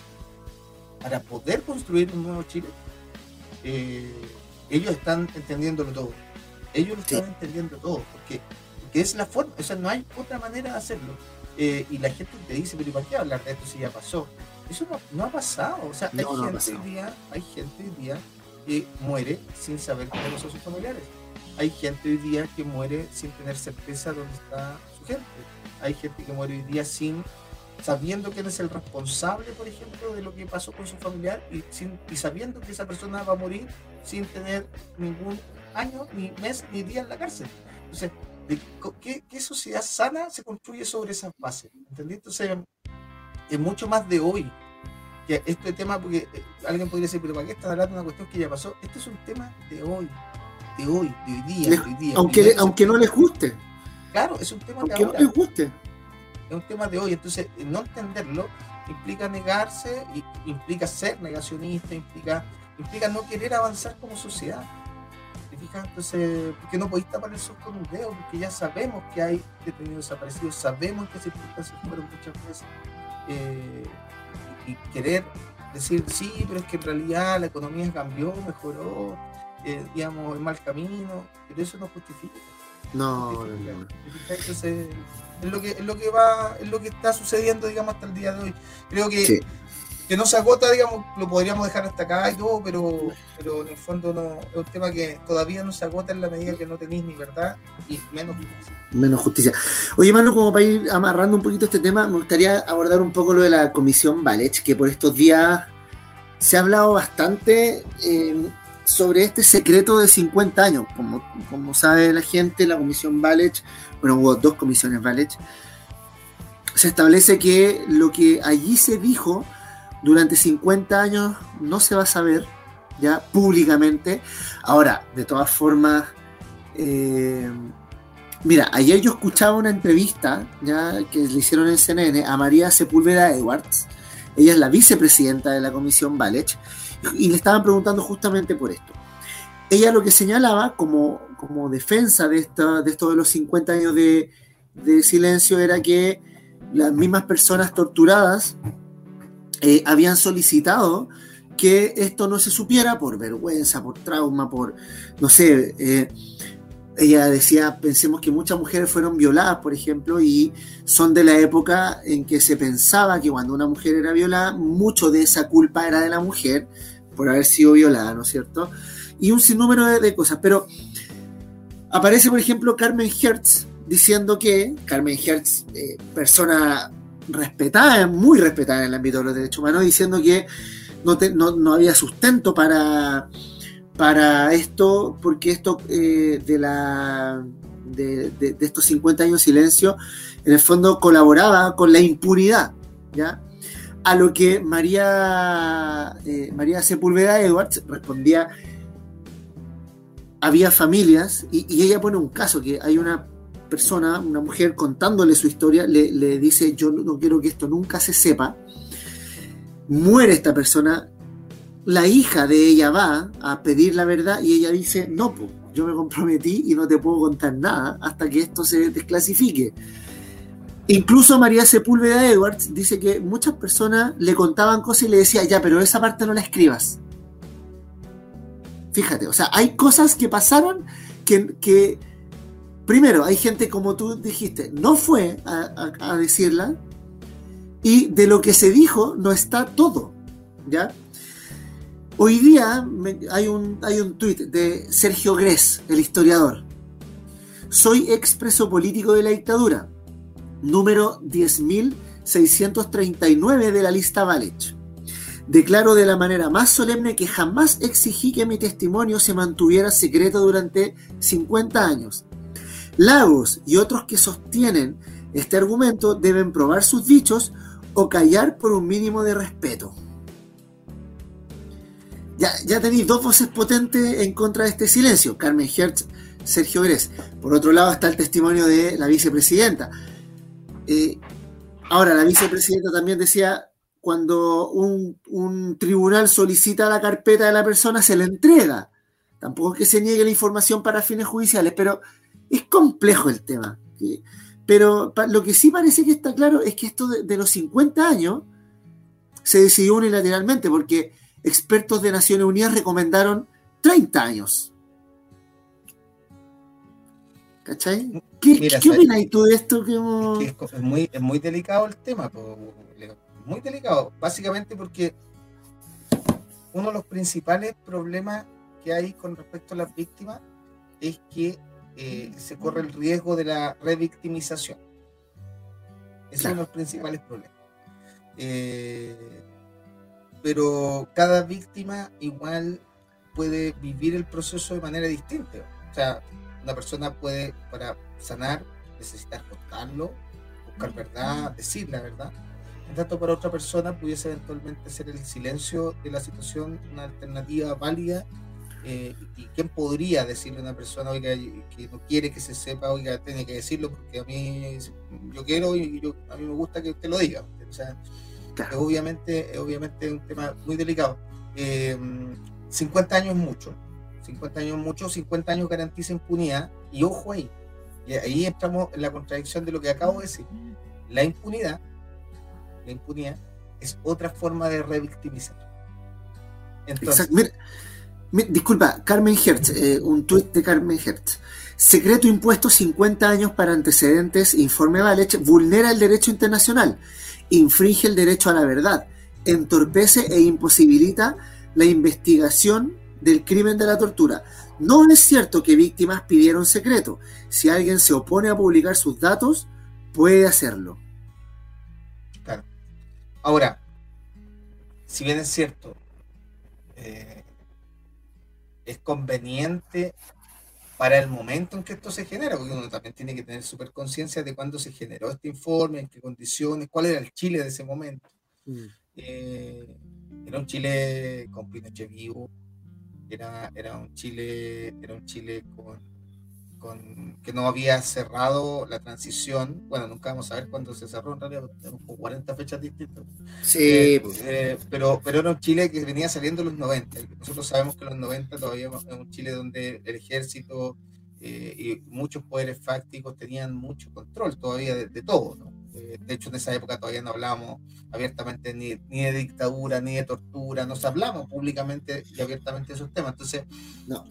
para poder construir un nuevo Chile. Eh, ellos están entendiéndolo todo. Ellos lo están entendiendo todo, porque, porque, es la forma, o sea, no hay otra manera de hacerlo. eh, y la gente te dice, pero ¿para qué hablar de esto si ya pasó? Eso no, ha pasado. O sea, hay, gente hoy día, hay gente hoy día que muere sin saber qué pasó a sus familiares. Hay gente hoy día que muere sin tener certeza dónde está su gente. Hay gente que muere hoy día sin sabiendo quién es el responsable, por ejemplo, de lo que pasó con su familiar y, sin, y sabiendo que esa persona va a morir sin tener ningún año, ni mes, ni día en la cárcel. Entonces, ¿qué, sociedad sana se construye sobre esas bases? ¿Entendí? Entonces, es mucho más de hoy que este tema, porque eh, alguien podría decir, pero ¿para qué estás hablando de una cuestión que ya pasó? Este es un tema de hoy, de hoy, de hoy día, de hoy día. Aunque, aunque no les guste. Claro, es un tema de ahora. no les guste. Es un tema de hoy, entonces no entenderlo implica negarse, implica ser negacionista, implica, implica no querer avanzar como sociedad. Entonces, porque no podéis tapar el sol con un dedo, porque ya sabemos que hay detenidos desaparecidos, sabemos que circunstancias fueron muchas veces. Eh, y, querer decir, sí, pero es que en realidad la economía cambió, mejoró, eh, digamos, el mal camino, pero eso no justifica. No, no, no. Entonces, es lo que es lo que va, es lo que está sucediendo, digamos, hasta el día de hoy. Creo que que no se agota, digamos, lo podríamos dejar hasta acá y todo, pero, pero en el fondo no, es un tema que todavía no se agota en la medida que no tenéis ni verdad y menos justicia. Menos justicia. Oye, Manu, como para ir amarrando un poquito este tema, me gustaría abordar un poco lo de la comisión Valech, que por estos días se ha hablado bastante eh, sobre este secreto de 50 años. Como, como sabe la gente, la comisión Valech, bueno, hubo dos comisiones Valech, se establece que lo que allí se dijo durante 50 años no se va a saber ya públicamente. Ahora, de todas formas, eh, mira, ayer yo escuchaba una entrevista ya que le hicieron en CNN a María Sepúlveda Edwards. Ella es la vicepresidenta de la comisión Valech y le estaban preguntando justamente por esto. Ella lo que señalaba como, como defensa de, esta, de esto de los 50 años de, de silencio era que las mismas personas torturadas eh, habían solicitado que esto no se supiera por vergüenza, por trauma, por, no sé, eh, ella decía, pensemos que muchas mujeres fueron violadas, por ejemplo, y son de la época en que se pensaba que cuando una mujer era violada, mucho de esa culpa era de la mujer por haber sido violada, ¿no es cierto? Y un sinnúmero de, cosas, pero aparece, por ejemplo, Carmen Hertz diciendo que, Carmen Hertz, eh, persona respetada, muy respetada en el ámbito de los derechos humanos, diciendo que no, había sustento para, para esto, porque esto eh, de, la, de, estos 50 años de silencio, en el fondo colaboraba con la impunidad, ¿ya? A lo que María, eh, María Sepúlveda Edwards respondía, había familias, y ella pone un caso, que hay una persona, una mujer contándole su historia, le, dice, yo no quiero que esto nunca se sepa. Muere esta persona, la hija de ella va a pedir la verdad y ella dice, no, yo me comprometí y no te puedo contar nada hasta que esto se desclasifique. Incluso María Sepúlveda Edwards dice que muchas personas le contaban cosas y le decía, ya, pero esa parte no la escribas. Fíjate, o sea, hay cosas que pasaron que, que primero, hay gente como tú dijiste, no fue a, decirla, y de lo que se dijo no está todo, ¿ya? Hoy día hay un, hay un tuit de Sergio Gres, el historiador. Soy expreso político de la dictadura, número 10.639 de la lista Valech. Declaro de la manera más solemne que jamás exigí que mi testimonio se mantuviera secreto durante 50 años Lagos y otros que sostienen este argumento deben probar sus dichos o callar por un mínimo de respeto. Ya, ya tenéis dos voces potentes en contra de este silencio, Carmen Hertz, Sergio Gres. Por otro lado está el testimonio de la vicepresidenta. Eh, ahora, la vicepresidenta también decía, cuando un, un, tribunal solicita la carpeta de la persona, se le entrega. Tampoco es que se niegue la información para fines judiciales, pero es complejo el tema. Pero lo que sí parece que está claro es que esto de, los 50 años se decidió unilateralmente porque expertos de Naciones Unidas recomendaron 30 años. ¿Cachai? ¿Qué, ¿qué opinas tú de esto? Que es, muy, es muy delicado el tema, muy delicado, básicamente porque uno de los principales problemas que hay con respecto a las víctimas es que eh, se corre el riesgo de la revictimización. Ese es uno de los principales problemas. Eh, pero cada víctima igual puede vivir el proceso de manera distinta. O sea, una persona puede, para sanar, necesitar contarlo, buscar verdad, decir la verdad. En tanto, para otra persona pudiese eventualmente ser el silencio de la situación una alternativa válida. Eh, ¿Y quién podría decirle a una persona, oiga, que no quiere que se sepa, oiga, tiene que decirlo porque a mí yo quiero y yo, a mí me gusta que usted lo diga? O sea, obviamente, obviamente es un tema muy delicado. 50 eh, años es mucho, 50 años es mucho, 50 años garantiza impunidad y ojo ahí, y ahí entramos en la contradicción de lo que acabo de decir. La impunidad, la impunidad es otra forma de revictimizar. Disculpa, Carmen Hertz, eh, un tuit de Carmen Hertz. Secreto impuesto 50 años para antecedentes, informe Valech, vulnera el derecho internacional infringe el derecho a la verdad, entorpece e imposibilita la investigación del crimen de la tortura. No es cierto que víctimas pidieron secreto. Si alguien se opone a publicar sus datos, puede hacerlo. Claro. Ahora, si bien es cierto, eh, es conveniente para el momento en que esto se genera, porque uno también tiene que tener súper conciencia de cuándo se generó este informe, en qué condiciones, cuál era el Chile de ese momento. Mm. Eh, era un Chile con Pinochet vivo, era, era un Chile, era un Chile con que no había cerrado la transición. Bueno, nunca vamos a ver cuándo se cerró, en realidad tenemos 40 fechas distintas. Sí. Eh, eh, pero, pero era un Chile que venía saliendo en los 90. Nosotros sabemos que en los 90 todavía es un Chile donde el ejército eh, y muchos poderes fácticos tenían mucho control todavía de, de todo, ¿no? Eh, de hecho, en esa época todavía no hablábamos abiertamente ni, de dictadura, ni de tortura, nos hablamos públicamente y abiertamente de esos temas. Entonces, no.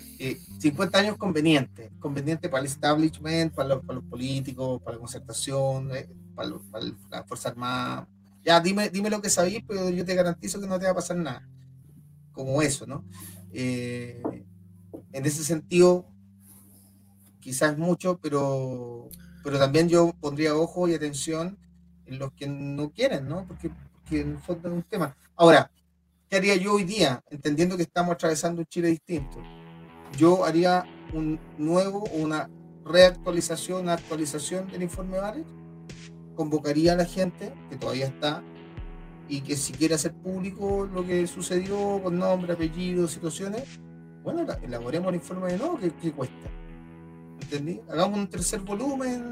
50 eh, años conveniente, conveniente para el establishment, para los, políticos, para la concertación, eh, para, la Fuerza Armada. Ya, dime, dime lo que sabéis, pero yo te garantizo que no te va a pasar nada. Como eso, ¿no? en ese sentido, quizás mucho, pero pero también yo pondría ojo y atención en los que no quieren, ¿no? Porque, en el fondo es un tema. Ahora, ¿qué haría yo hoy día, entendiendo que estamos atravesando un Chile distinto? Yo haría un nuevo, una reactualización, una actualización del informe Vares, convocaría a la gente que todavía está y que si quiere hacer público lo que sucedió con nombre, apellido, situaciones, bueno, elaboremos el informe de nuevo que cuesta ¿entendí? Hagamos un tercer volumen,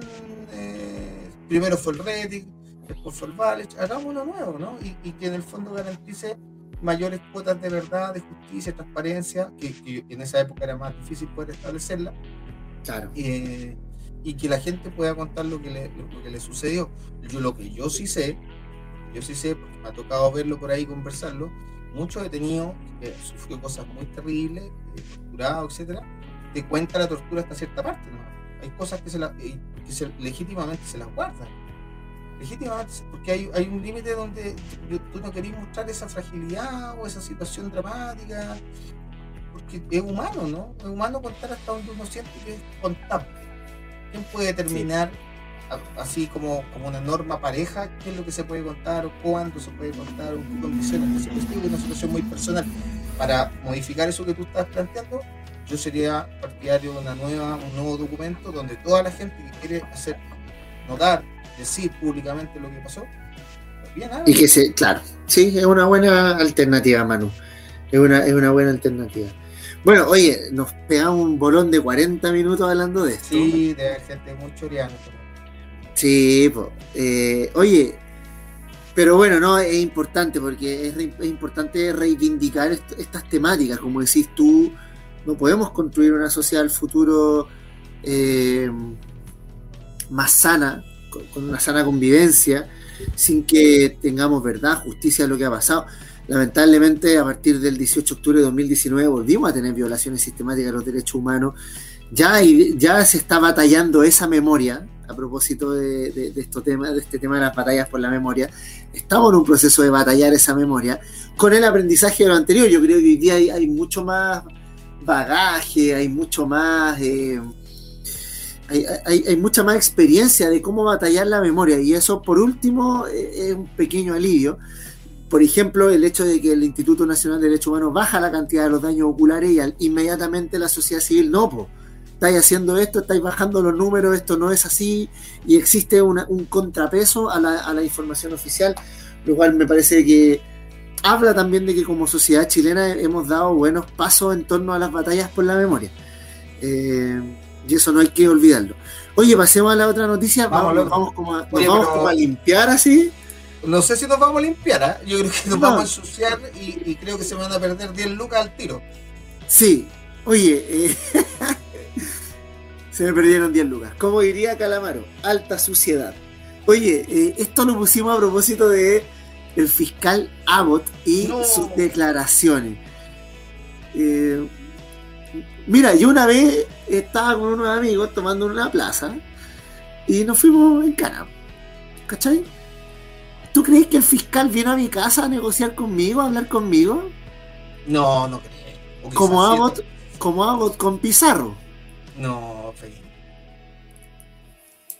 eh, primero fue el Reddit, después fue el Valech, hagamos uno nuevo, ¿no? Y, que en el fondo garantice mayores cuotas de verdad, de justicia, transparencia, que, en esa época era más difícil poder establecerla. Claro. Eh, y que la gente pueda contar lo que, le, lo, que le sucedió. Yo lo que yo sí sé, yo sí sé, porque me ha tocado verlo por ahí, conversarlo, muchos detenidos que sufrió cosas muy terribles, eh, torturados, etcétera, te cuenta la tortura hasta cierta parte. ¿no? Hay cosas que, se, la, eh, que legítimamente se las guardan. Legítimamente, porque hay, hay un límite donde tú no querés mostrar esa fragilidad o esa situación dramática, porque es humano, ¿no? Es humano contar hasta donde uno siente que es contable. ¿Quién puede determinar, así como, como una norma pareja, qué es lo que se puede contar, o cuándo se puede contar, o qué condiciones? Es una situación muy personal. Para modificar eso que tú estás planteando, yo sería partidario de una nueva, un nuevo documento donde toda la gente que quiere hacer notar, decir públicamente lo que pasó, bien, y que se, claro, sí, es una buena alternativa, Manu. Es una, es una buena alternativa. Bueno, oye, nos pegamos un bolón de 40 minutos hablando de esto. Sí, de gente muy choreana. Sí, pues. oye, pero bueno, no, es importante porque es, es importante reivindicar estas temáticas, como decís tú, no podemos construir una sociedad del futuro eh, más sana, con, una sana convivencia, sin que tengamos verdad, justicia de lo que ha pasado. Lamentablemente, a partir del 18 de octubre de 2019 volvimos a tener violaciones sistemáticas de los derechos humanos ya, ya se está batallando esa memoria, a propósito de, de, de, de este tema de las batallas por la memoria, estamos en un proceso de batallar esa memoria con el aprendizaje de lo anterior. Yo creo que hoy día hay mucho más bagaje, hay mucho más... Eh, hay, hay, mucha más experiencia de cómo batallar la memoria y eso por último eh, es un pequeño alivio. Por ejemplo, el hecho de que el Instituto Nacional de Derechos Humanos baja la cantidad de los daños oculares y al, inmediatamente la sociedad civil no, pues estáis haciendo esto, estáis bajando los números, esto no es así, y existe una, un contrapeso a la, a la, información oficial, lo cual me parece que habla también de que como sociedad chilena hemos dado buenos pasos en torno a las batallas por la memoria. Eh, y eso no hay que olvidarlo. Oye, pasemos a la otra noticia, vamos, vamos, vamos, como, a, Oye, vamos como a limpiar así. No sé si nos vamos a limpiar, ¿eh? yo creo que nos no. vamos a ensuciar y, y, creo que se van a perder 10 lucas al tiro. Sí, oye, eh, Se me perdieron 10 lucas. ¿Cómo diría Calamaro? Alta suciedad. Oye, eh, esto lo pusimos a propósito de el fiscal Abbott y no. sus declaraciones. Eh, mira, yo una vez estaba con unos amigos tomando una plaza y nos fuimos en cana. ¿Cachai? ¿Tú crees que el fiscal vino a mi casa a negociar conmigo, a hablar conmigo? No, no creo. Como Abbott, como Abbott con Pizarro. No, feito.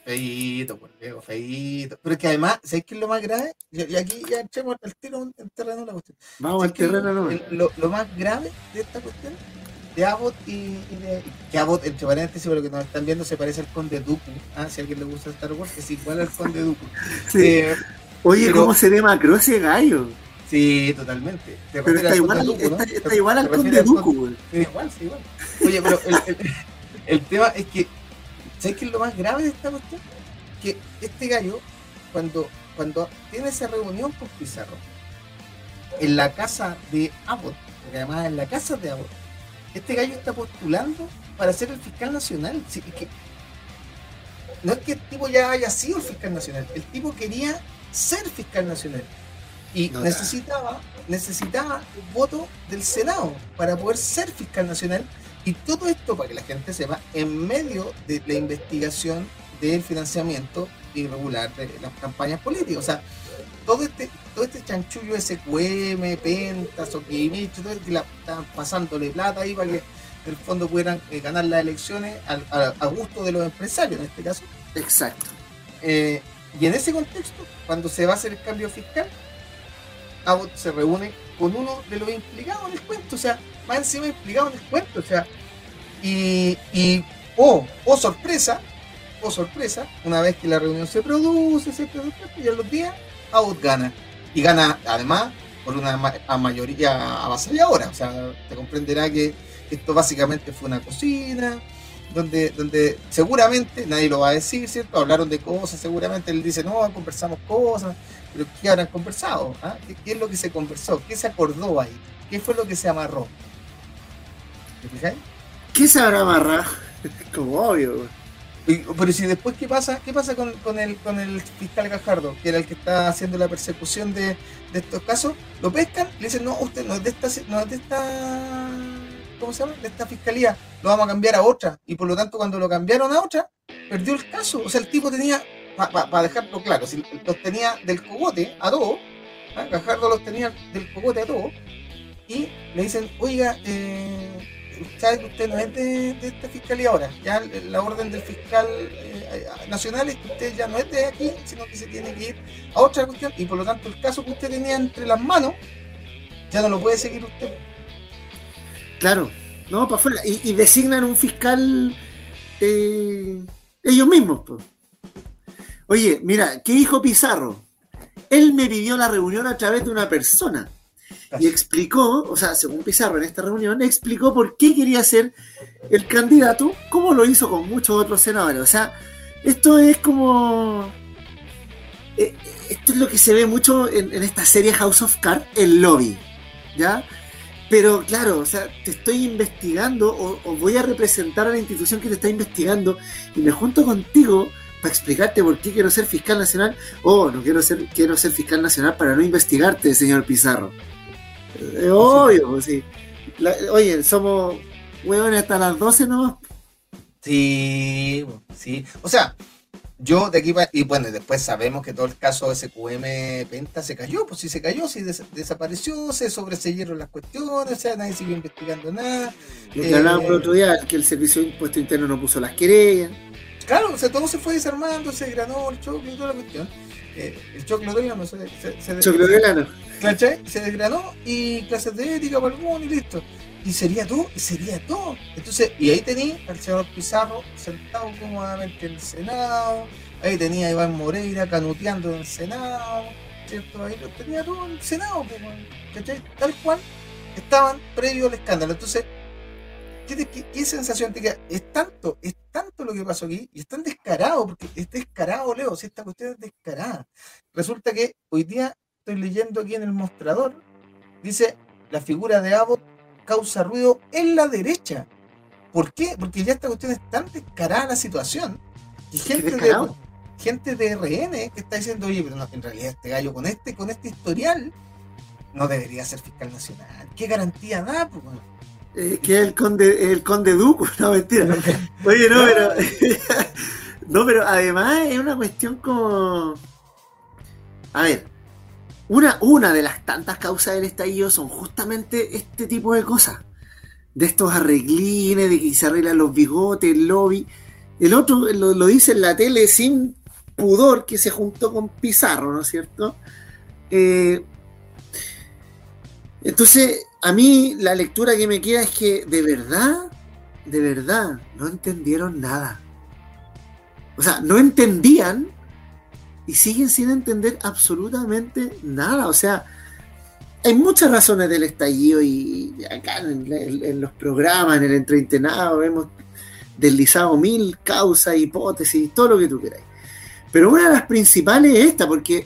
Feito, por Diego, feito. Pero es que además, ¿sabes qué es lo más grave? Y aquí ya echemos al tiro en terreno la cuestión. Vamos al terreno, no. Lo, lo, más grave de esta cuestión, de Abbott y, y de. Que Abbott, entre paréntesis, por lo que nos están viendo, se parece al Conde Dooku. ¿ah? Si a alguien le gusta Star Wars, es igual al Conde Dooku. Sí. Eh, Oye, pero, ¿cómo se demacró ese gallo? Sí, totalmente. Pero está igual, Dooku, ¿no? está, está igual al Conde Dooku, igual, sí, igual. Oye, pero el, el, el tema es que, ¿sabes qué es lo más grave de esta cuestión? Que este gallo, cuando, cuando tiene esa reunión con Pizarro, en la casa de Abbott, porque además en la casa de Abbott, este gallo está postulando para ser el fiscal nacional. Sí, que, no es que el tipo ya haya sido el fiscal nacional, el tipo quería ser fiscal nacional. Y no, necesitaba, necesitaba el voto del Senado para poder ser fiscal nacional y todo esto, para que la gente sepa, en medio de la investigación del financiamiento irregular de las campañas políticas. O sea, todo este, todo este chanchullo SQM, Pentas, Oquimicho, todo el que la, estaban pasándole plata ahí para que en el fondo pudieran eh, ganar las elecciones a, a, a, gusto de los empresarios en este caso. Exacto. Eh, y en ese contexto, cuando se va a hacer el cambio fiscal, Abbott se reúne con uno de los implicados en el cuento, o sea, más encima implicado en el cuento, o sea, y, y oh, oh sorpresa, oh sorpresa, una vez que la reunión se produce, se produce, y a los días, Abbott gana, y gana además por una ma mayoría avasalladora, o sea, te comprenderá que esto básicamente fue una cocina, donde, donde seguramente, nadie lo va a decir, ¿cierto? Hablaron de cosas, seguramente él dice, no, conversamos cosas, pero ¿qué habrán conversado? ¿Ah? ¿Qué, ¿Qué, es lo que se conversó? ¿Qué se acordó ahí? ¿Qué fue lo que se amarró? ¿Te fijáis? ¿Qué se habrá amarrado? Como obvio. Pero si después, ¿qué pasa? ¿Qué pasa con, con, el, con el fiscal Gajardo, que era el que está haciendo la persecución de, de estos casos? Lo pescan, le dicen, no, usted no es de esta, no es de esta, ¿cómo se llama? De esta fiscalía, lo vamos a cambiar a otra. Y por lo tanto, cuando lo cambiaron a otra, perdió el caso. O sea, el tipo tenía, para pa, pa dejarlo claro, si los tenía del cogote a todos, ¿eh? Gajardo los tenía del cogote a todos, y le dicen, oiga, eh, sabe que usted no es de, de, esta fiscalía ahora. Ya la orden del fiscal eh, nacional es que usted ya no es de aquí, sino que se tiene que ir a otra cuestión y por lo tanto el caso que usted tenía entre las manos ya no lo puede seguir usted. Claro, no, para afuera. Y, designan un fiscal eh, ellos mismos. Pues. Oye, mira, ¿qué dijo Pizarro? Él me pidió la reunión a través de una persona y explicó, o sea, según Pizarro en esta reunión, explicó por qué quería ser el candidato, como lo hizo con muchos otros senadores. O sea, esto es como. Eh, esto es lo que se ve mucho en, esta serie House of Cards, el lobby. ¿Ya? Pero claro, o sea, te estoy investigando o, o voy a representar a la institución que te está investigando y me junto contigo para explicarte por qué quiero ser fiscal nacional o no quiero ser, quiero ser fiscal nacional para no investigarte, señor Pizarro. Es obvio, pues sí. La, oye, somos huevones hasta las 12 nomás. Sí, sí. O sea, yo de aquí y bueno, después sabemos que todo el caso SQM Penta se cayó, pues sí se cayó, sí desapareció, se sobreseyeron las cuestiones, o sea, nadie sigue investigando nada. Lo que hablábamos el otro día, que el Servicio de Impuesto Interno no puso las querellas. Claro, o sea, todo se fue desarmando, se granó el choclo y toda la cuestión. Eh, el choclo de no se, se, se, Se desgranó y clases de ética para alguno y listo y sería todo, y sería todo. Entonces, y ahí tenía al señor Pizarro sentado cómodamente en el Senado, ahí tenía a Iván Moreira canuteando en el Senado, ¿cierto? Ahí lo tenía todo en el Senado, ¿cachai? Tal cual estaban previo al escándalo. Entonces, ¿qué, sensación te queda? Es tanto, es tanto lo que pasó aquí, y es tan descarado, porque es descarado, Leo, si esta cuestión es descarada. Resulta que hoy día estoy leyendo aquí en el mostrador, dice la figura de Abbott causa ruido en la derecha. ¿Por qué? Porque ya esta cuestión es tan descarada la situación y gente de, gente de RN que está diciendo, oye, pero no, en realidad este gallo con este, con este historial no debería ser fiscal nacional. ¿Qué garantía da? Pues, eh, que el conde, el conde Duco, no mentira. Oye, no, pero. no, pero además es una cuestión como. A ver, una, una de las tantas causas del estallido son justamente este tipo de cosas. De estos arreglines, de que se arreglan los bigotes, el lobby. El otro lo, dice en la tele sin pudor que se juntó con Pizarro, ¿no es cierto? Eh, entonces, a mí la lectura que me queda es que de verdad, de verdad, no entendieron nada. O sea, no entendían y siguen sin entender absolutamente nada. O sea, hay muchas razones del estallido y acá en, los programas, en el entretenado, hemos deslizado mil causas, hipótesis, todo lo que tú queráis. Pero una de las principales es esta, porque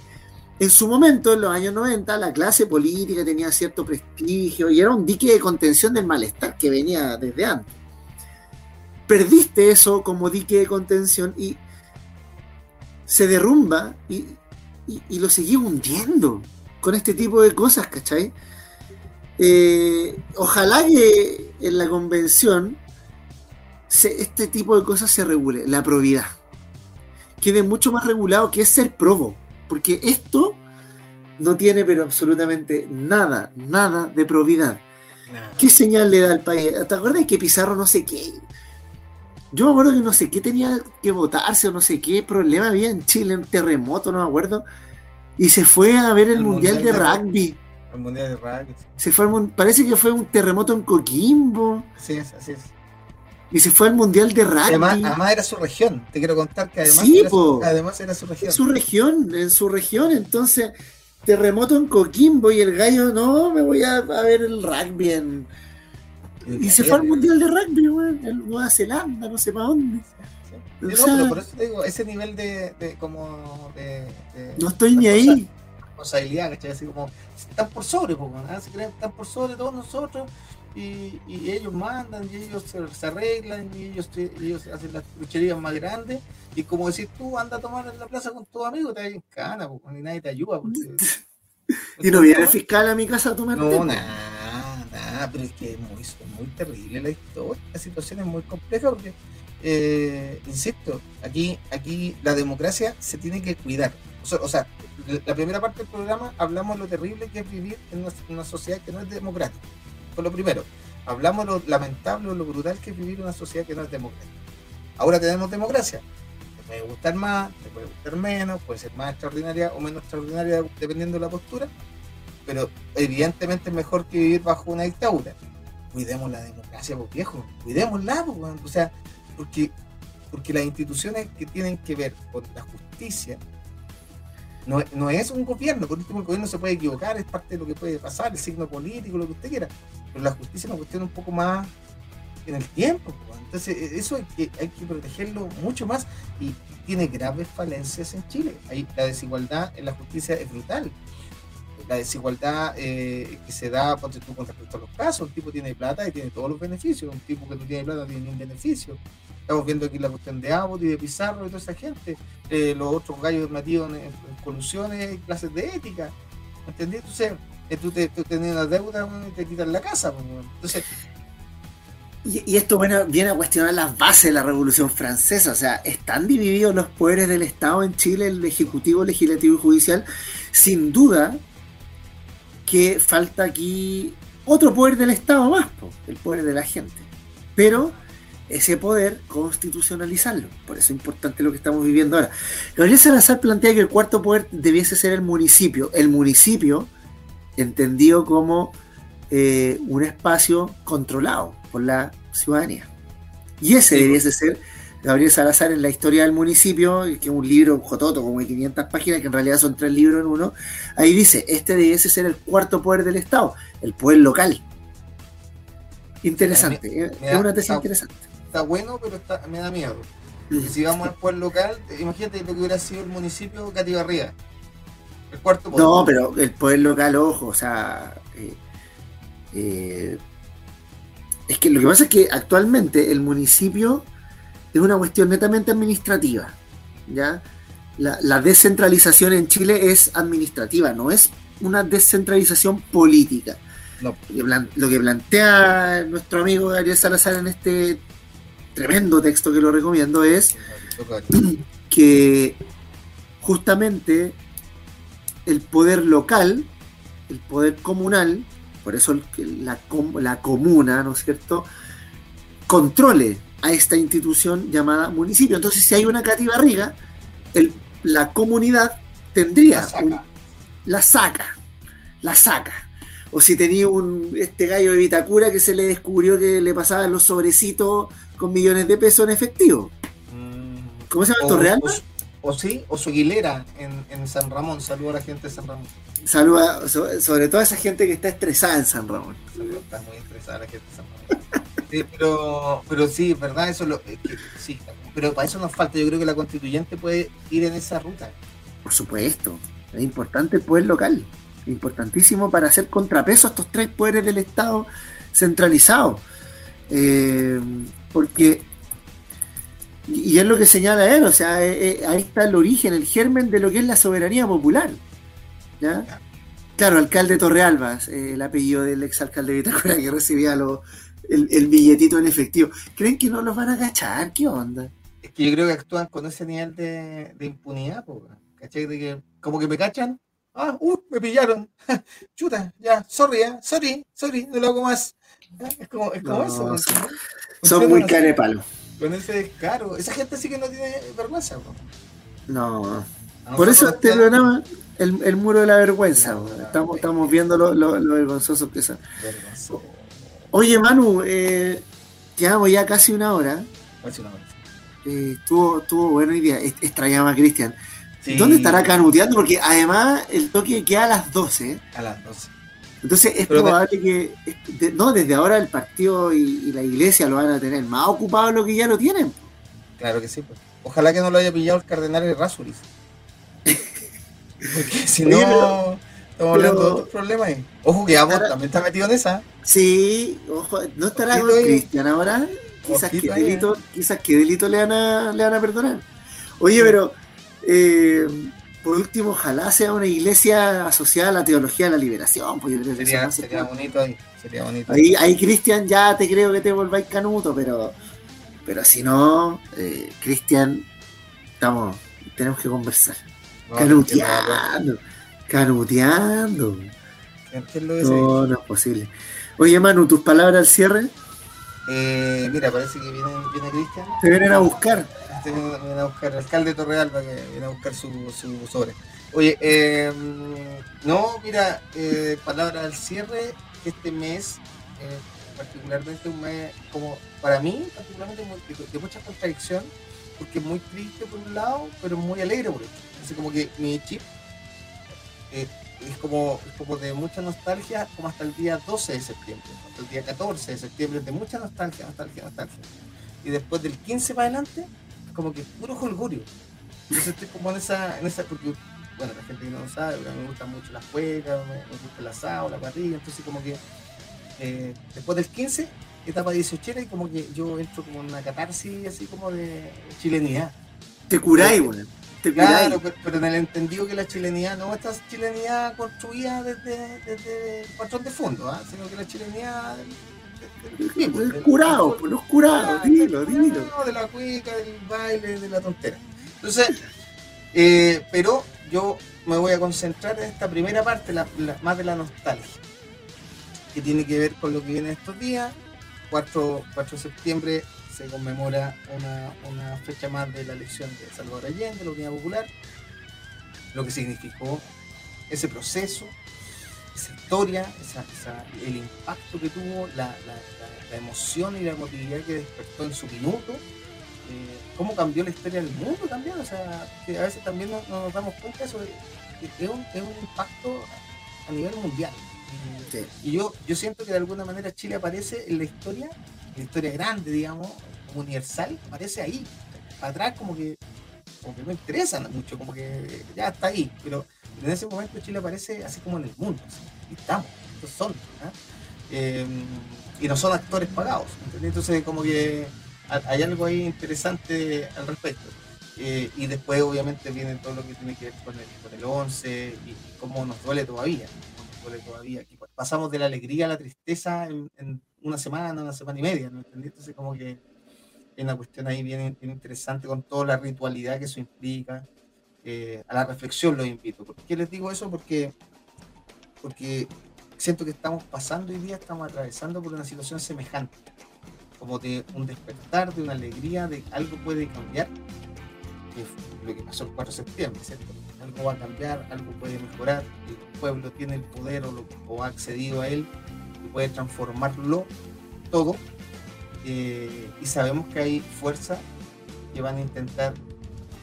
en su momento, en los años 90, la clase política tenía cierto prestigio y era un dique de contención del malestar que venía desde antes. Perdiste eso como dique de contención y se derrumba y, lo seguimos hundiendo con este tipo de cosas, ¿cachai? Eh, ojalá que en la convención este tipo de cosas se regule, la probidad. Quede mucho más regulado que es ser probo, porque esto no tiene pero absolutamente nada, nada de probidad. ¿Qué señal le da al país? ¿Te acuerdas que Pizarro no sé qué? Yo me acuerdo que no sé qué tenía que votarse o no sé qué problema había en Chile, un terremoto, no me acuerdo. Y se fue a ver el, mundial, de, rugby. El mundial de rugby. Se fue parece que fue un terremoto en Coquimbo. Así es, así es. Y se fue al mundial de rugby. Además, era su región. Te quiero contar que además, era, su, además era su región. Su región, en su región. Entonces, terremoto en Coquimbo y el gallo, no, me voy a, a ver el rugby en y se fue al mundial de rugby, weón, en Nueva Zelanda, no sé para dónde. no, pero por eso te digo, ese nivel de, de como de, No estoy ni ahí. Responsabilidad, ¿cachai? Así como, están por sobre, se creen están por sobre todos nosotros y, y ellos mandan y ellos se, arreglan y ellos, ellos hacen las lucherías más grandes y como decís tú, anda a tomar en la plaza con tus amigos, te en cana, y nadie te ayuda. y no viene el fiscal a mi casa a tomar No, nada Ah, pero es que es muy, muy terrible la historia, la situación es muy compleja porque, eh, insisto, aquí, aquí la democracia se tiene que cuidar. O sea, la primera parte del programa hablamos de lo terrible que es vivir en una, sociedad que no es democrática. Por lo primero, hablamos lo lamentable, lo brutal que es vivir una sociedad que no es democrática. Ahora tenemos democracia. Te puede gustar más, te puede gustar menos, puede ser más extraordinaria o menos extraordinaria dependiendo de la postura pero evidentemente es mejor que vivir bajo una dictadura. Cuidemos la democracia, pues viejo, cuidémosla, pues, o sea, porque, porque las instituciones que tienen que ver con la justicia no, no es un gobierno, por último el gobierno se puede equivocar, es parte de lo que puede pasar, el signo político, lo que usted quiera, pero la justicia es una cuestión un poco más en el tiempo, entonces e, eso hay que, hay protegerlo mucho más y tiene graves falencias en Chile, Ahí, la desigualdad en la justicia es brutal la desigualdad eh, que se da con respecto a los casos. Un tipo tiene plata y tiene todos los beneficios. Un tipo que no tiene plata no tiene ningún beneficio. Estamos viendo aquí la cuestión de Abbott y de Pizarro y toda esa gente. Eh, los otros gallos metidos en, colusiones y clases de ética. ¿Entendés? Entonces, tú, te, tú deuda y te quitan la casa. Entonces, Y, esto viene a cuestionar las bases de la Revolución Francesa. O sea, ¿están divididos los poderes del Estado en Chile, el Ejecutivo, Legislativo y Judicial? Sin duda que falta aquí otro poder del Estado más, el poder de la gente. Pero ese poder constitucionalizarlo. Por eso es importante lo que estamos viviendo ahora. Gabriel Salazar plantea que el cuarto poder debiese ser el municipio. El municipio, entendido como eh, un espacio controlado por la ciudadanía. Y ese debiese ser Gabriel Salazar en la historia del municipio, que es un libro jototo, como de 500 páginas, que en realidad son tres libros en uno. Ahí dice, este debiese ser el cuarto poder del Estado, el poder local. Interesante, es una tesis interesante. Está bueno, pero me da miedo. si vamos al poder local, imagínate lo que hubiera sido el municipio Cativarría. El cuarto poder. No, pero el poder local, ojo, o sea, eh, eh, es que lo que pasa es que actualmente el municipio es una cuestión netamente administrativa. ¿ya? La, descentralización en Chile es administrativa, no es una descentralización política. Lo, que plantea nuestro amigo Gabriel Salazar en este tremendo texto que lo recomiendo es que justamente el poder local, el poder comunal, por eso la, la comuna, ¿no es cierto?, controle a esta institución llamada municipio. Entonces, si hay una Cati Barriga, la comunidad tendría la saca. la saca, O si tenía un este gallo de Vitacura que se le descubrió que le pasaban los sobrecitos con millones de pesos en efectivo. Mm. ¿Cómo se llama? ¿Torreal? O, sí, o su aguilera en, San Ramón. Saludo a la gente de San Ramón. Saluda sobre todo a esa gente que está estresada en San Ramón. está muy estresada la gente de San Ramón. pero, pero sí, verdad, eso lo, sí, pero para eso nos falta. Yo creo que la constituyente puede ir en esa ruta. Por supuesto, es importante el poder local, importantísimo para hacer contrapeso a estos tres poderes del Estado centralizados. Eh, porque, y es lo que señala él, o sea, eh, eh, ahí está el origen, el germen de lo que es la soberanía popular. ¿ya? Claro, alcalde Torrealbas, el apellido del exalcalde de Vitacura que recibía los el, billetito en efectivo. ¿Creen que no los van a cachar? ¿Qué onda? Es que yo creo que actúan con ese nivel de, impunidad, ¿cachai? De que como que me cachan, ah, uh, me pillaron, chuta, ya, sorry, eh, sorry, sorry, no lo hago más. Es como, es como eso. Son, muy carepalo. Con ese descaro. Esa gente sí que no tiene vergüenza, No. Por eso este programa, el, el, muro de la vergüenza, estamos, estamos viendo lo, lo, lo vergonzoso que son. Oye, Manu, eh, quedamos ya casi una hora. Casi una hora. Eh, estuvo, estuvo bueno hoy día. Extrañaba a Cristian. ¿Dónde estará canuteando? Porque además el toque queda a las 12. A las 12. Entonces es probable que. no, desde ahora el partido y, la iglesia lo van a tener más ocupado de lo que ya lo tienen. Claro que sí. Pues. Ojalá que no lo haya pillado el cardenal de Rasuris. Porque si no. Estamos hablando de otros problemas ahí. Ojo que Amos también está metido en esa. Sí, ojo, ¿no estará con Cristian ahora? Quizás qué, delito, quizás qué delito le van a, le van a perdonar. Oye, pero eh, por último, ojalá sea una iglesia asociada a la teología de la liberación. Pues sería, sería bonito ahí. Sería bonito. Ahí, ahí Cristian, ya te creo que te volváis canuto, pero, pero si no, eh, Cristian, estamos, tenemos que conversar. Canuteando. Canuteando. No, no es posible. Oye, Manu, ¿tus palabras al cierre? Eh, mira, parece que viene, viene Cristian. Te vienen a buscar. Te vienen a buscar, el alcalde de Torrealba que viene a buscar su, su sobre. Oye, eh, no, mira, eh, palabras al cierre, este mes, eh, particularmente un mes como para mí, particularmente de, mucha contradicción, porque es muy triste por un lado, pero muy alegre por otro. Así como que mi chip eh, es, como, como de mucha nostalgia, como hasta el día 12 de septiembre, hasta el día 14 de septiembre, de mucha nostalgia, nostalgia, nostalgia. Y después del 15 para adelante, como que puro jolgorio. Entonces estoy como en esa, en esa porque, bueno, la gente no lo sabe, pero me gustan mucho las juegas, me, gusta el asado, la parrilla, entonces como que eh, después del 15, etapa 18 y como que yo entro como en una catarsis así como de chilenidad. Te curáis, bueno claro, pero, en el entendido que la chilenidad no esta chilenidad construida desde, desde el patrón de fondo, ¿ah? sino que la chilenidad curados, los curados, dilo, dilo. De la cuica, del baile, de la tontera. Entonces, eh, pero yo me voy a concentrar en esta primera parte, más de la nostalgia, que tiene que ver con lo que viene estos días. 4, 4 de septiembre se conmemora una, fecha más de la elección de Salvador Allende, de la Unidad Popular, lo que significó ese proceso, esa historia, el impacto que tuvo, la, emoción y la emotividad que despertó en su minuto, eh, cómo cambió la historia del mundo también, o sea, que a veces también no, nos damos cuenta de eso, es un, es un impacto a nivel mundial. Y yo, yo siento que de alguna manera Chile aparece en la historia, en la historia grande, digamos, como universal, aparece ahí. Para atrás como que, como que no interesa mucho, como que ya está ahí. Pero en ese momento Chile aparece así como en el mundo. y estamos, estos son. Em, y no son actores pagados. Entonces como que hay algo ahí interesante al respecto. Eh, y después obviamente viene todo lo que tiene que ver con el, con el 11 y, cómo nos duele todavía. Nos duele todavía. pasamos de la alegría a la tristeza en, una semana, una semana y media, ¿no? Entonces como que hay una cuestión ahí bien, interesante con toda la ritualidad que eso implica. Eh, a la reflexión los invito. ¿Por qué les digo eso? Porque, porque siento que estamos pasando hoy día, estamos atravesando por una situación semejante, como de un despertar, de una alegría, de algo puede cambiar, lo que pasó el 4 de septiembre, ¿cierto? Algo va a cambiar, algo puede mejorar, el pueblo tiene el poder o, o ha accedido a él y puede transformarlo todo eh, y sabemos que hay fuerzas que van a intentar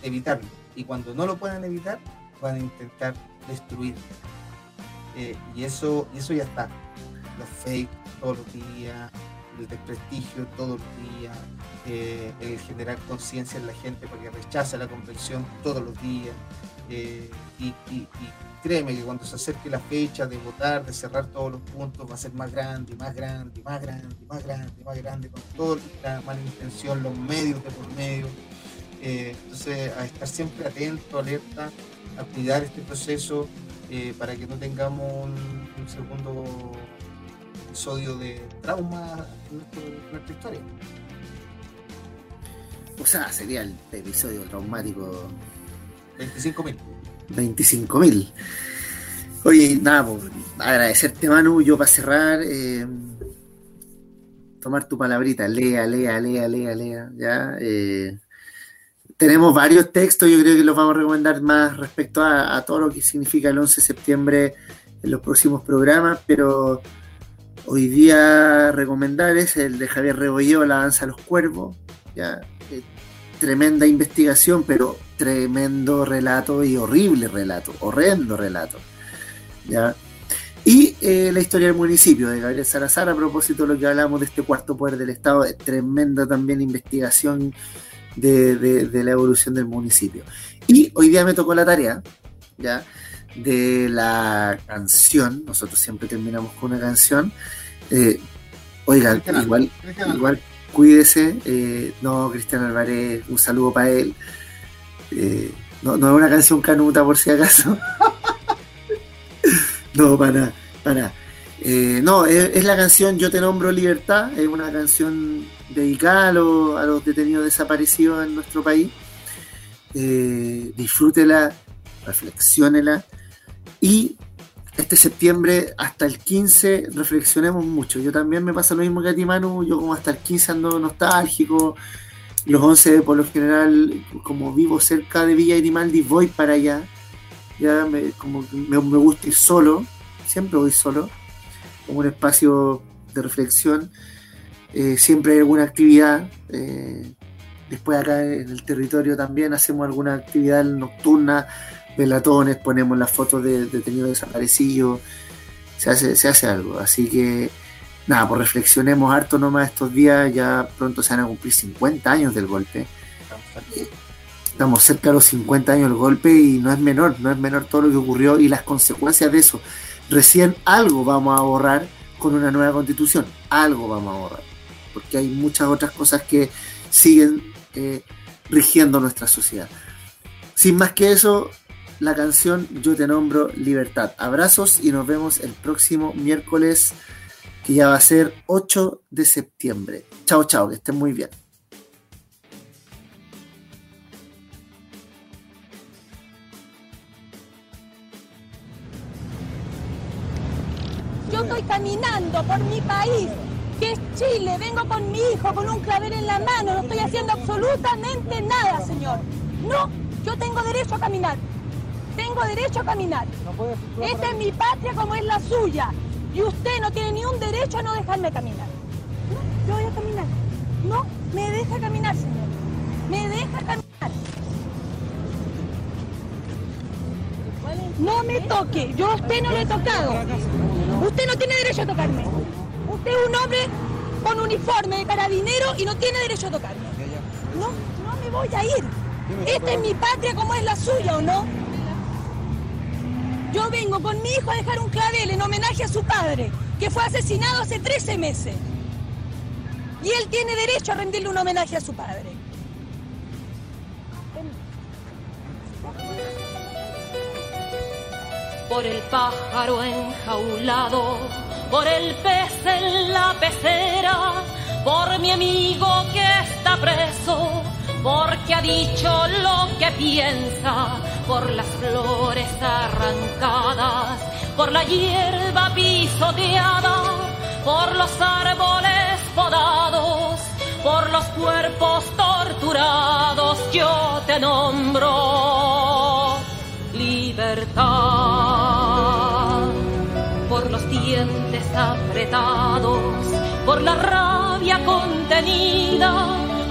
evitarlo. Y cuando no lo puedan evitar, van a intentar destruir. Eh, y, eso, y eso ya está. Los fake todos los días, el desprestigio todos los días, eh, el generar conciencia en la gente para que rechace la convención todos los días. y, créeme que cuando se acerque la fecha de votar, de cerrar todos los puntos, va a ser más grande, más grande, más grande, más grande, más grande, con toda la mala intención, los medios de por medio. Eh, entonces, a estar siempre atento, alerta, a cuidar este proceso eh, para que no tengamos un, segundo episodio de trauma en, nuestra historia. O sea, sería el episodio traumático. 25.000. 25.000. Oye, nada, pues, agradecerte, Manu. Yo para cerrar, eh, tomar tu palabrita, lea, lea, lea, lea, lea. Ya, eh, tenemos varios textos, yo creo que los vamos a recomendar más respecto a, todo lo que significa el 11 de septiembre en los próximos programas, pero hoy día recomendar es el de Javier Rebolleo, La danza a los cuervos. Ya, eh, tremenda investigación, pero tremendo relato y horrible relato, horrendo relato. ¿ya? Y eh, la historia del municipio de Gabriel Salazar, a propósito de lo que hablamos de este cuarto poder del Estado, tremenda también investigación de, la evolución del municipio. Y hoy día me tocó la tarea, ¿ya? De la canción, nosotros siempre terminamos con una canción. Eh, oigan, igual, igual cuídese. Eh, no, Cristian Álvarez, un saludo para él. Eh, no, no es una canción canuta por si acaso. no, para para eh, no, es, la canción Yo te nombro libertad, es una canción dedicada a, los detenidos desaparecidos en nuestro país. Eh, disfrútela, reflexiónela y este septiembre hasta el 15 reflexionemos mucho. Yo también me pasa lo mismo que a ti, Manu. Yo como hasta el 15 ando nostálgico, los 11 por lo general, como vivo cerca de Villa Grimaldi, voy para allá. Ya me, como me, gusta ir solo, siempre voy solo, como un espacio de reflexión. Eh, siempre hay alguna actividad. Eh, después acá en el territorio también hacemos alguna actividad nocturna, velatones, ponemos las fotos de detenidos desaparecidos. Se hace, se hace algo. Así que nada, pues reflexionemos harto nomás estos días, ya pronto se van a cumplir 50 años del golpe. Estamos cerca de los 50 años del golpe y no es menor, no es menor todo lo que ocurrió y las consecuencias de eso. Recién algo vamos a borrar con una nueva constitución, algo vamos a borrar, porque hay muchas otras cosas que siguen eh, rigiendo nuestra sociedad. Sin más que eso, la canción Yo te nombro libertad. Abrazos y nos vemos el próximo miércoles que ya va a ser 8 de septiembre. Chao, chao, que estén muy bien. Yo estoy caminando por mi país, que es Chile. Vengo con mi hijo, con un clavel en la mano. No estoy haciendo absolutamente nada, señor. No, yo tengo derecho a caminar. Tengo derecho a caminar. Esta es mi patria como es la suya. Y usted no tiene ni un derecho a no dejarme caminar. No, yo voy a caminar. No, me deja caminar, señor. Me deja caminar. No me toque. Yo a usted no lo he tocado. Usted no tiene derecho a tocarme. Usted es un hombre con uniforme de carabinero y no tiene derecho a tocarme. No, no me voy a ir. Esta es mi patria como es la suya, ¿o no? Yo vengo con mi hijo a dejar un clavel en homenaje a su padre, que fue asesinado hace 13 meses. Y él tiene derecho a rendirle un homenaje a su padre. Por el pájaro enjaulado, por el pez en la pecera, por mi amigo que está preso, porque ha dicho lo que piensa, por las flores arrancadas, por la hierba pisoteada, por los árboles podados, por los cuerpos torturados, yo te nombro libertad, dientes apretados, por la rabia contenida,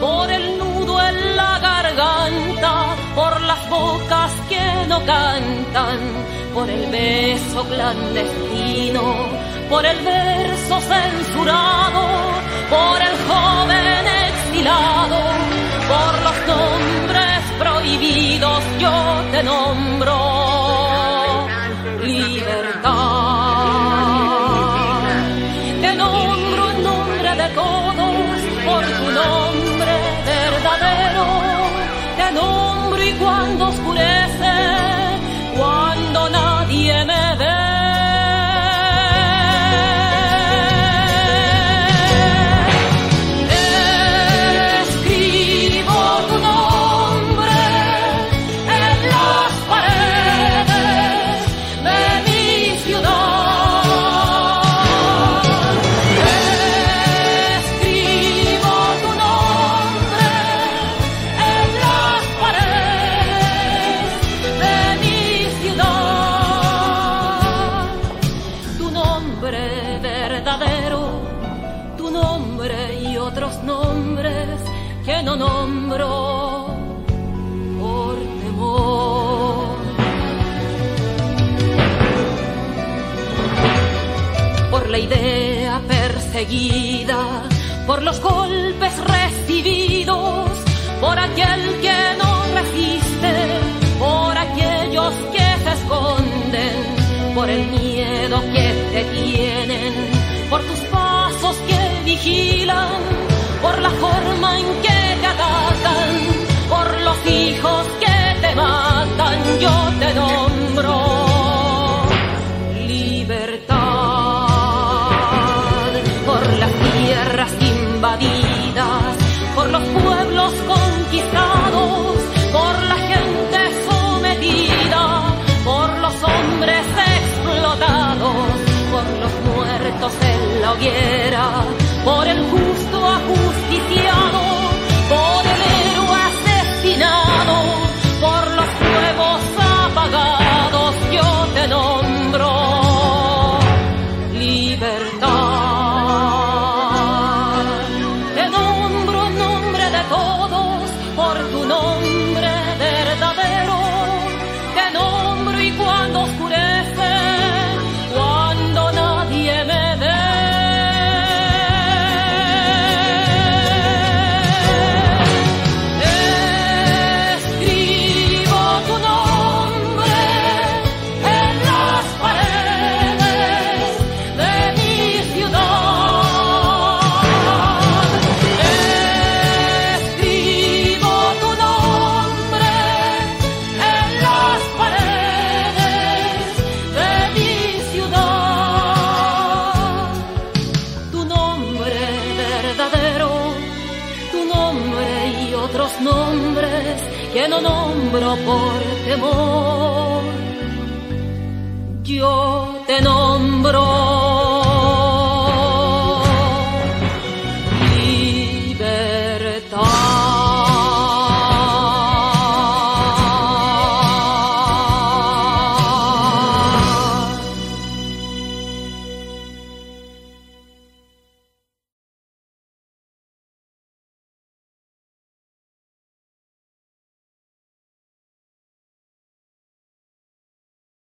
por el nudo en la garganta, por las bocas que no cantan, por el beso clandestino, por el verso censurado, por el joven exilado, por los nombres prohibidos, yo te nombro por los golpes recibidos, por aquel en